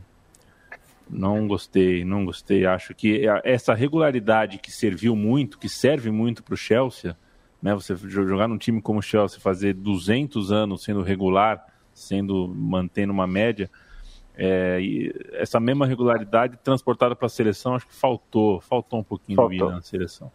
Não gostei, não gostei. Acho que essa regularidade que serviu muito, que serve muito para o Chelsea, né? Você jogar num time como o Chelsea, fazer 200 anos sendo regular, sendo mantendo uma média, é, essa mesma regularidade transportada para a seleção, acho que faltou, faltou um pouquinho faltou. do William na seleção.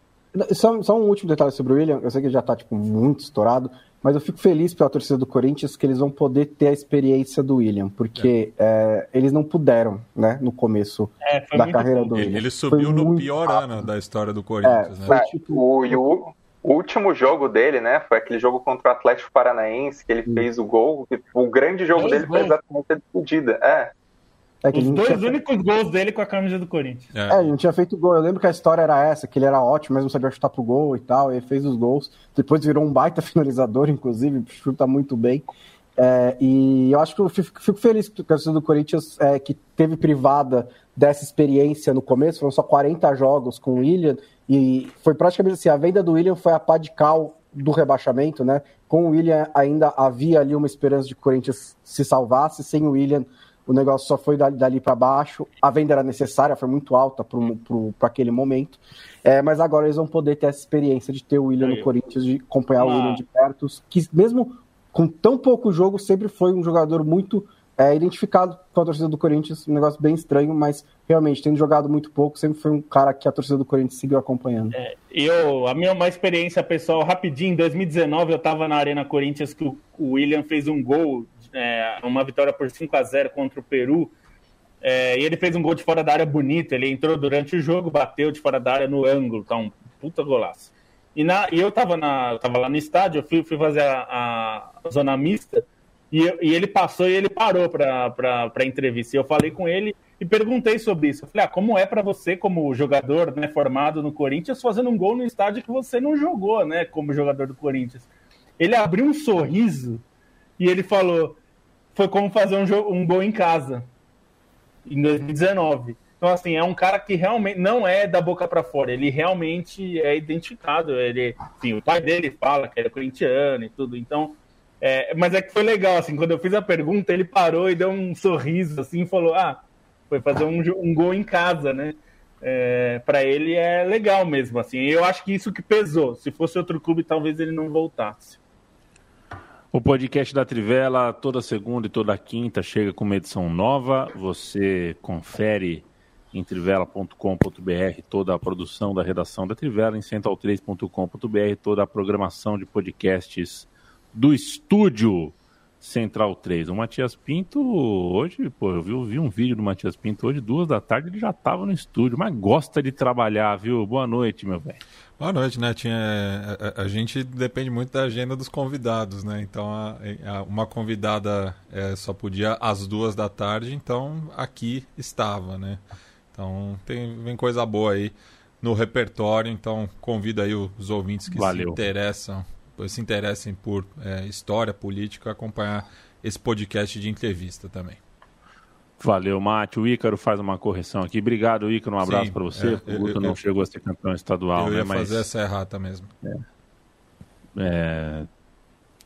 Só, só, um último detalhe sobre o William, eu sei que ele já está tipo, muito estourado, mas eu fico feliz pela torcida do Corinthians que eles vão poder ter a experiência do William, porque é. É, eles não puderam, né, no começo é, da carreira do William. Ele subiu no pior rápido. ano da história do Corinthians, é, né? Tipo... O, o, último jogo dele, né, foi aquele jogo contra o Atlético Paranaense, que ele hum. fez o gol, o grande jogo dele foi exatamente a despedida, é. É Os dois tinha... únicos gols dele com a camisa do Corinthians. É. é, ele não tinha feito gol. Eu lembro que a história era essa, que ele era ótimo, mas não sabia chutar pro gol e tal. Ele fez os gols. Depois virou um baita finalizador, inclusive, chuta muito bem. É, e eu acho que eu fico, fico feliz com a torcida do Corinthians é, que teve privada dessa experiência no começo. Foram só 40 jogos com o William. E foi praticamente assim: a venda do William foi a pá de cal do rebaixamento, né? Com o William ainda havia ali uma esperança de que o Corinthians se salvasse. Sem o William o negócio só foi dali, dali para baixo. A venda era necessária, foi muito alta para aquele momento. É, mas agora eles vão poder ter essa experiência de ter o William no Corinthians, de acompanhar o William de perto, que mesmo com tão pouco jogo, sempre foi um jogador muito é, identificado com a torcida do Corinthians, um negócio bem estranho, mas realmente, tendo jogado muito pouco, sempre foi um cara que a torcida do Corinthians seguiu acompanhando. É, eu, a minha uma experiência pessoal, rapidinho, em 2019 eu estava na Arena Corinthians que o, William fez um gol é, uma vitória por 5 a 0 contra o Peru. É, e ele fez um gol de fora da área bonito. Ele entrou durante o jogo, bateu de fora da área no ângulo, tá um puta golaço. E, na, e eu tava, na, tava lá no estádio, eu fui, fui fazer a, a zona mista e, e, ele passou e ele parou para entrevista. E eu falei com ele e perguntei sobre isso. Eu falei, ah, como é para você, como jogador né, formado no Corinthians, fazendo um gol no estádio que você não jogou, né, como jogador do Corinthians? Ele abriu um sorriso e ele falou: foi como fazer um, um gol em casa em 2019. Então, assim, é um cara que realmente não é da boca para fora, ele realmente é identificado. Ele, enfim, o pai dele fala que era corintiano e tudo, então. É, mas é que foi legal, assim, quando eu fiz a pergunta, ele parou e deu um sorriso, assim, e falou: Ah, foi fazer um, um gol em casa, né? É, para ele é legal mesmo, assim. Eu acho que isso que pesou. Se fosse outro clube, talvez ele não voltasse. O podcast da Trivela, toda segunda e toda quinta, chega com uma edição nova. Você confere em trivela.com.br toda a produção da redação da Trivela, em central3.com.br toda a programação de podcasts do estúdio. Central 3. O Matias Pinto, hoje, pô, eu vi, eu vi um vídeo do Matias Pinto hoje, duas da tarde, ele já estava no estúdio, mas gosta de trabalhar, viu? Boa noite, meu velho. Boa noite, né? Tinha, a, a, gente depende muito da agenda dos convidados, né? Então, a, a, uma convidada é, só podia às duas da tarde, então aqui estava, né? Então, tem, vem coisa boa aí no repertório, então convido aí os ouvintes que Valeu. se interessam, se interessem por é, história, política, a acompanhar esse podcast de entrevista também. Valeu, Mate. O Ícaro faz uma correção aqui. Obrigado, Ícaro. Um abraço para você. É, o Guto não chegou a ser campeão estadual, eu né? ia mas... fazer essa errata mesmo. É. É...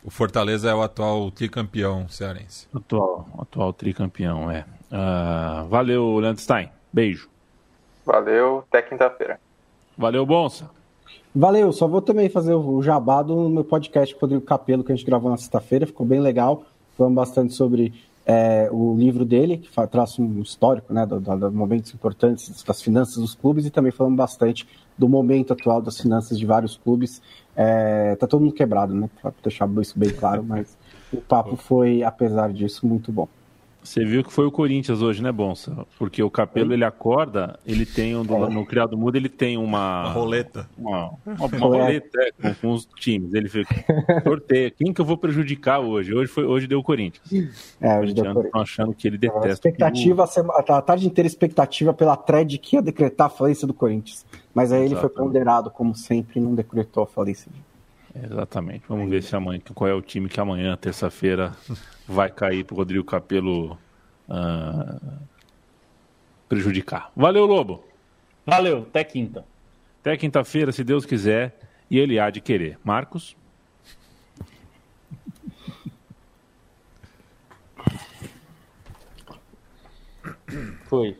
O Fortaleza é o atual tricampeão cearense. Atual, atual tricampeão, é. Uh, valeu, Landstein. Beijo. Valeu, até quinta-feira. Valeu, Bonsa. Valeu, só vou também fazer o jabá do meu podcast com o Rodrigo Capelo, que a gente gravou na sexta-feira, ficou bem legal. Falamos bastante sobre é, o livro dele, que traz um histórico né, dos do, do momentos importantes das finanças dos clubes, e também falamos bastante do momento atual das finanças de vários clubes. É, tá todo mundo quebrado, né? Para deixar isso bem claro, mas o papo foi, apesar disso, muito bom. Você viu que foi o Corinthians hoje, né, Bonsa? Porque o Capelo ele acorda, ele tem um, no criado mudo ele tem uma, uma roleta, uma, uma, uma roleta é, com, com, os times. Ele fica sorteia. Quem que eu vou prejudicar hoje? Hoje foi hoje deu o Corinthians. É, hoje deu o Corinthians. achando que ele detesta. A expectativa, a tarde inteira expectativa pela thread que ia decretar a falência do Corinthians, mas aí Exatamente. ele foi ponderado como sempre e não decretou a falência. Exatamente. Vamos ver se amanhã qual é o time que amanhã, terça-feira vai cair para o Rodrigo Capelo uh, prejudicar. Valeu, Lobo. Valeu, até quinta. Até quinta-feira, se Deus quiser, e ele há de querer. Marcos? Foi.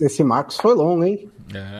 Esse Marcos foi longo, hein? É.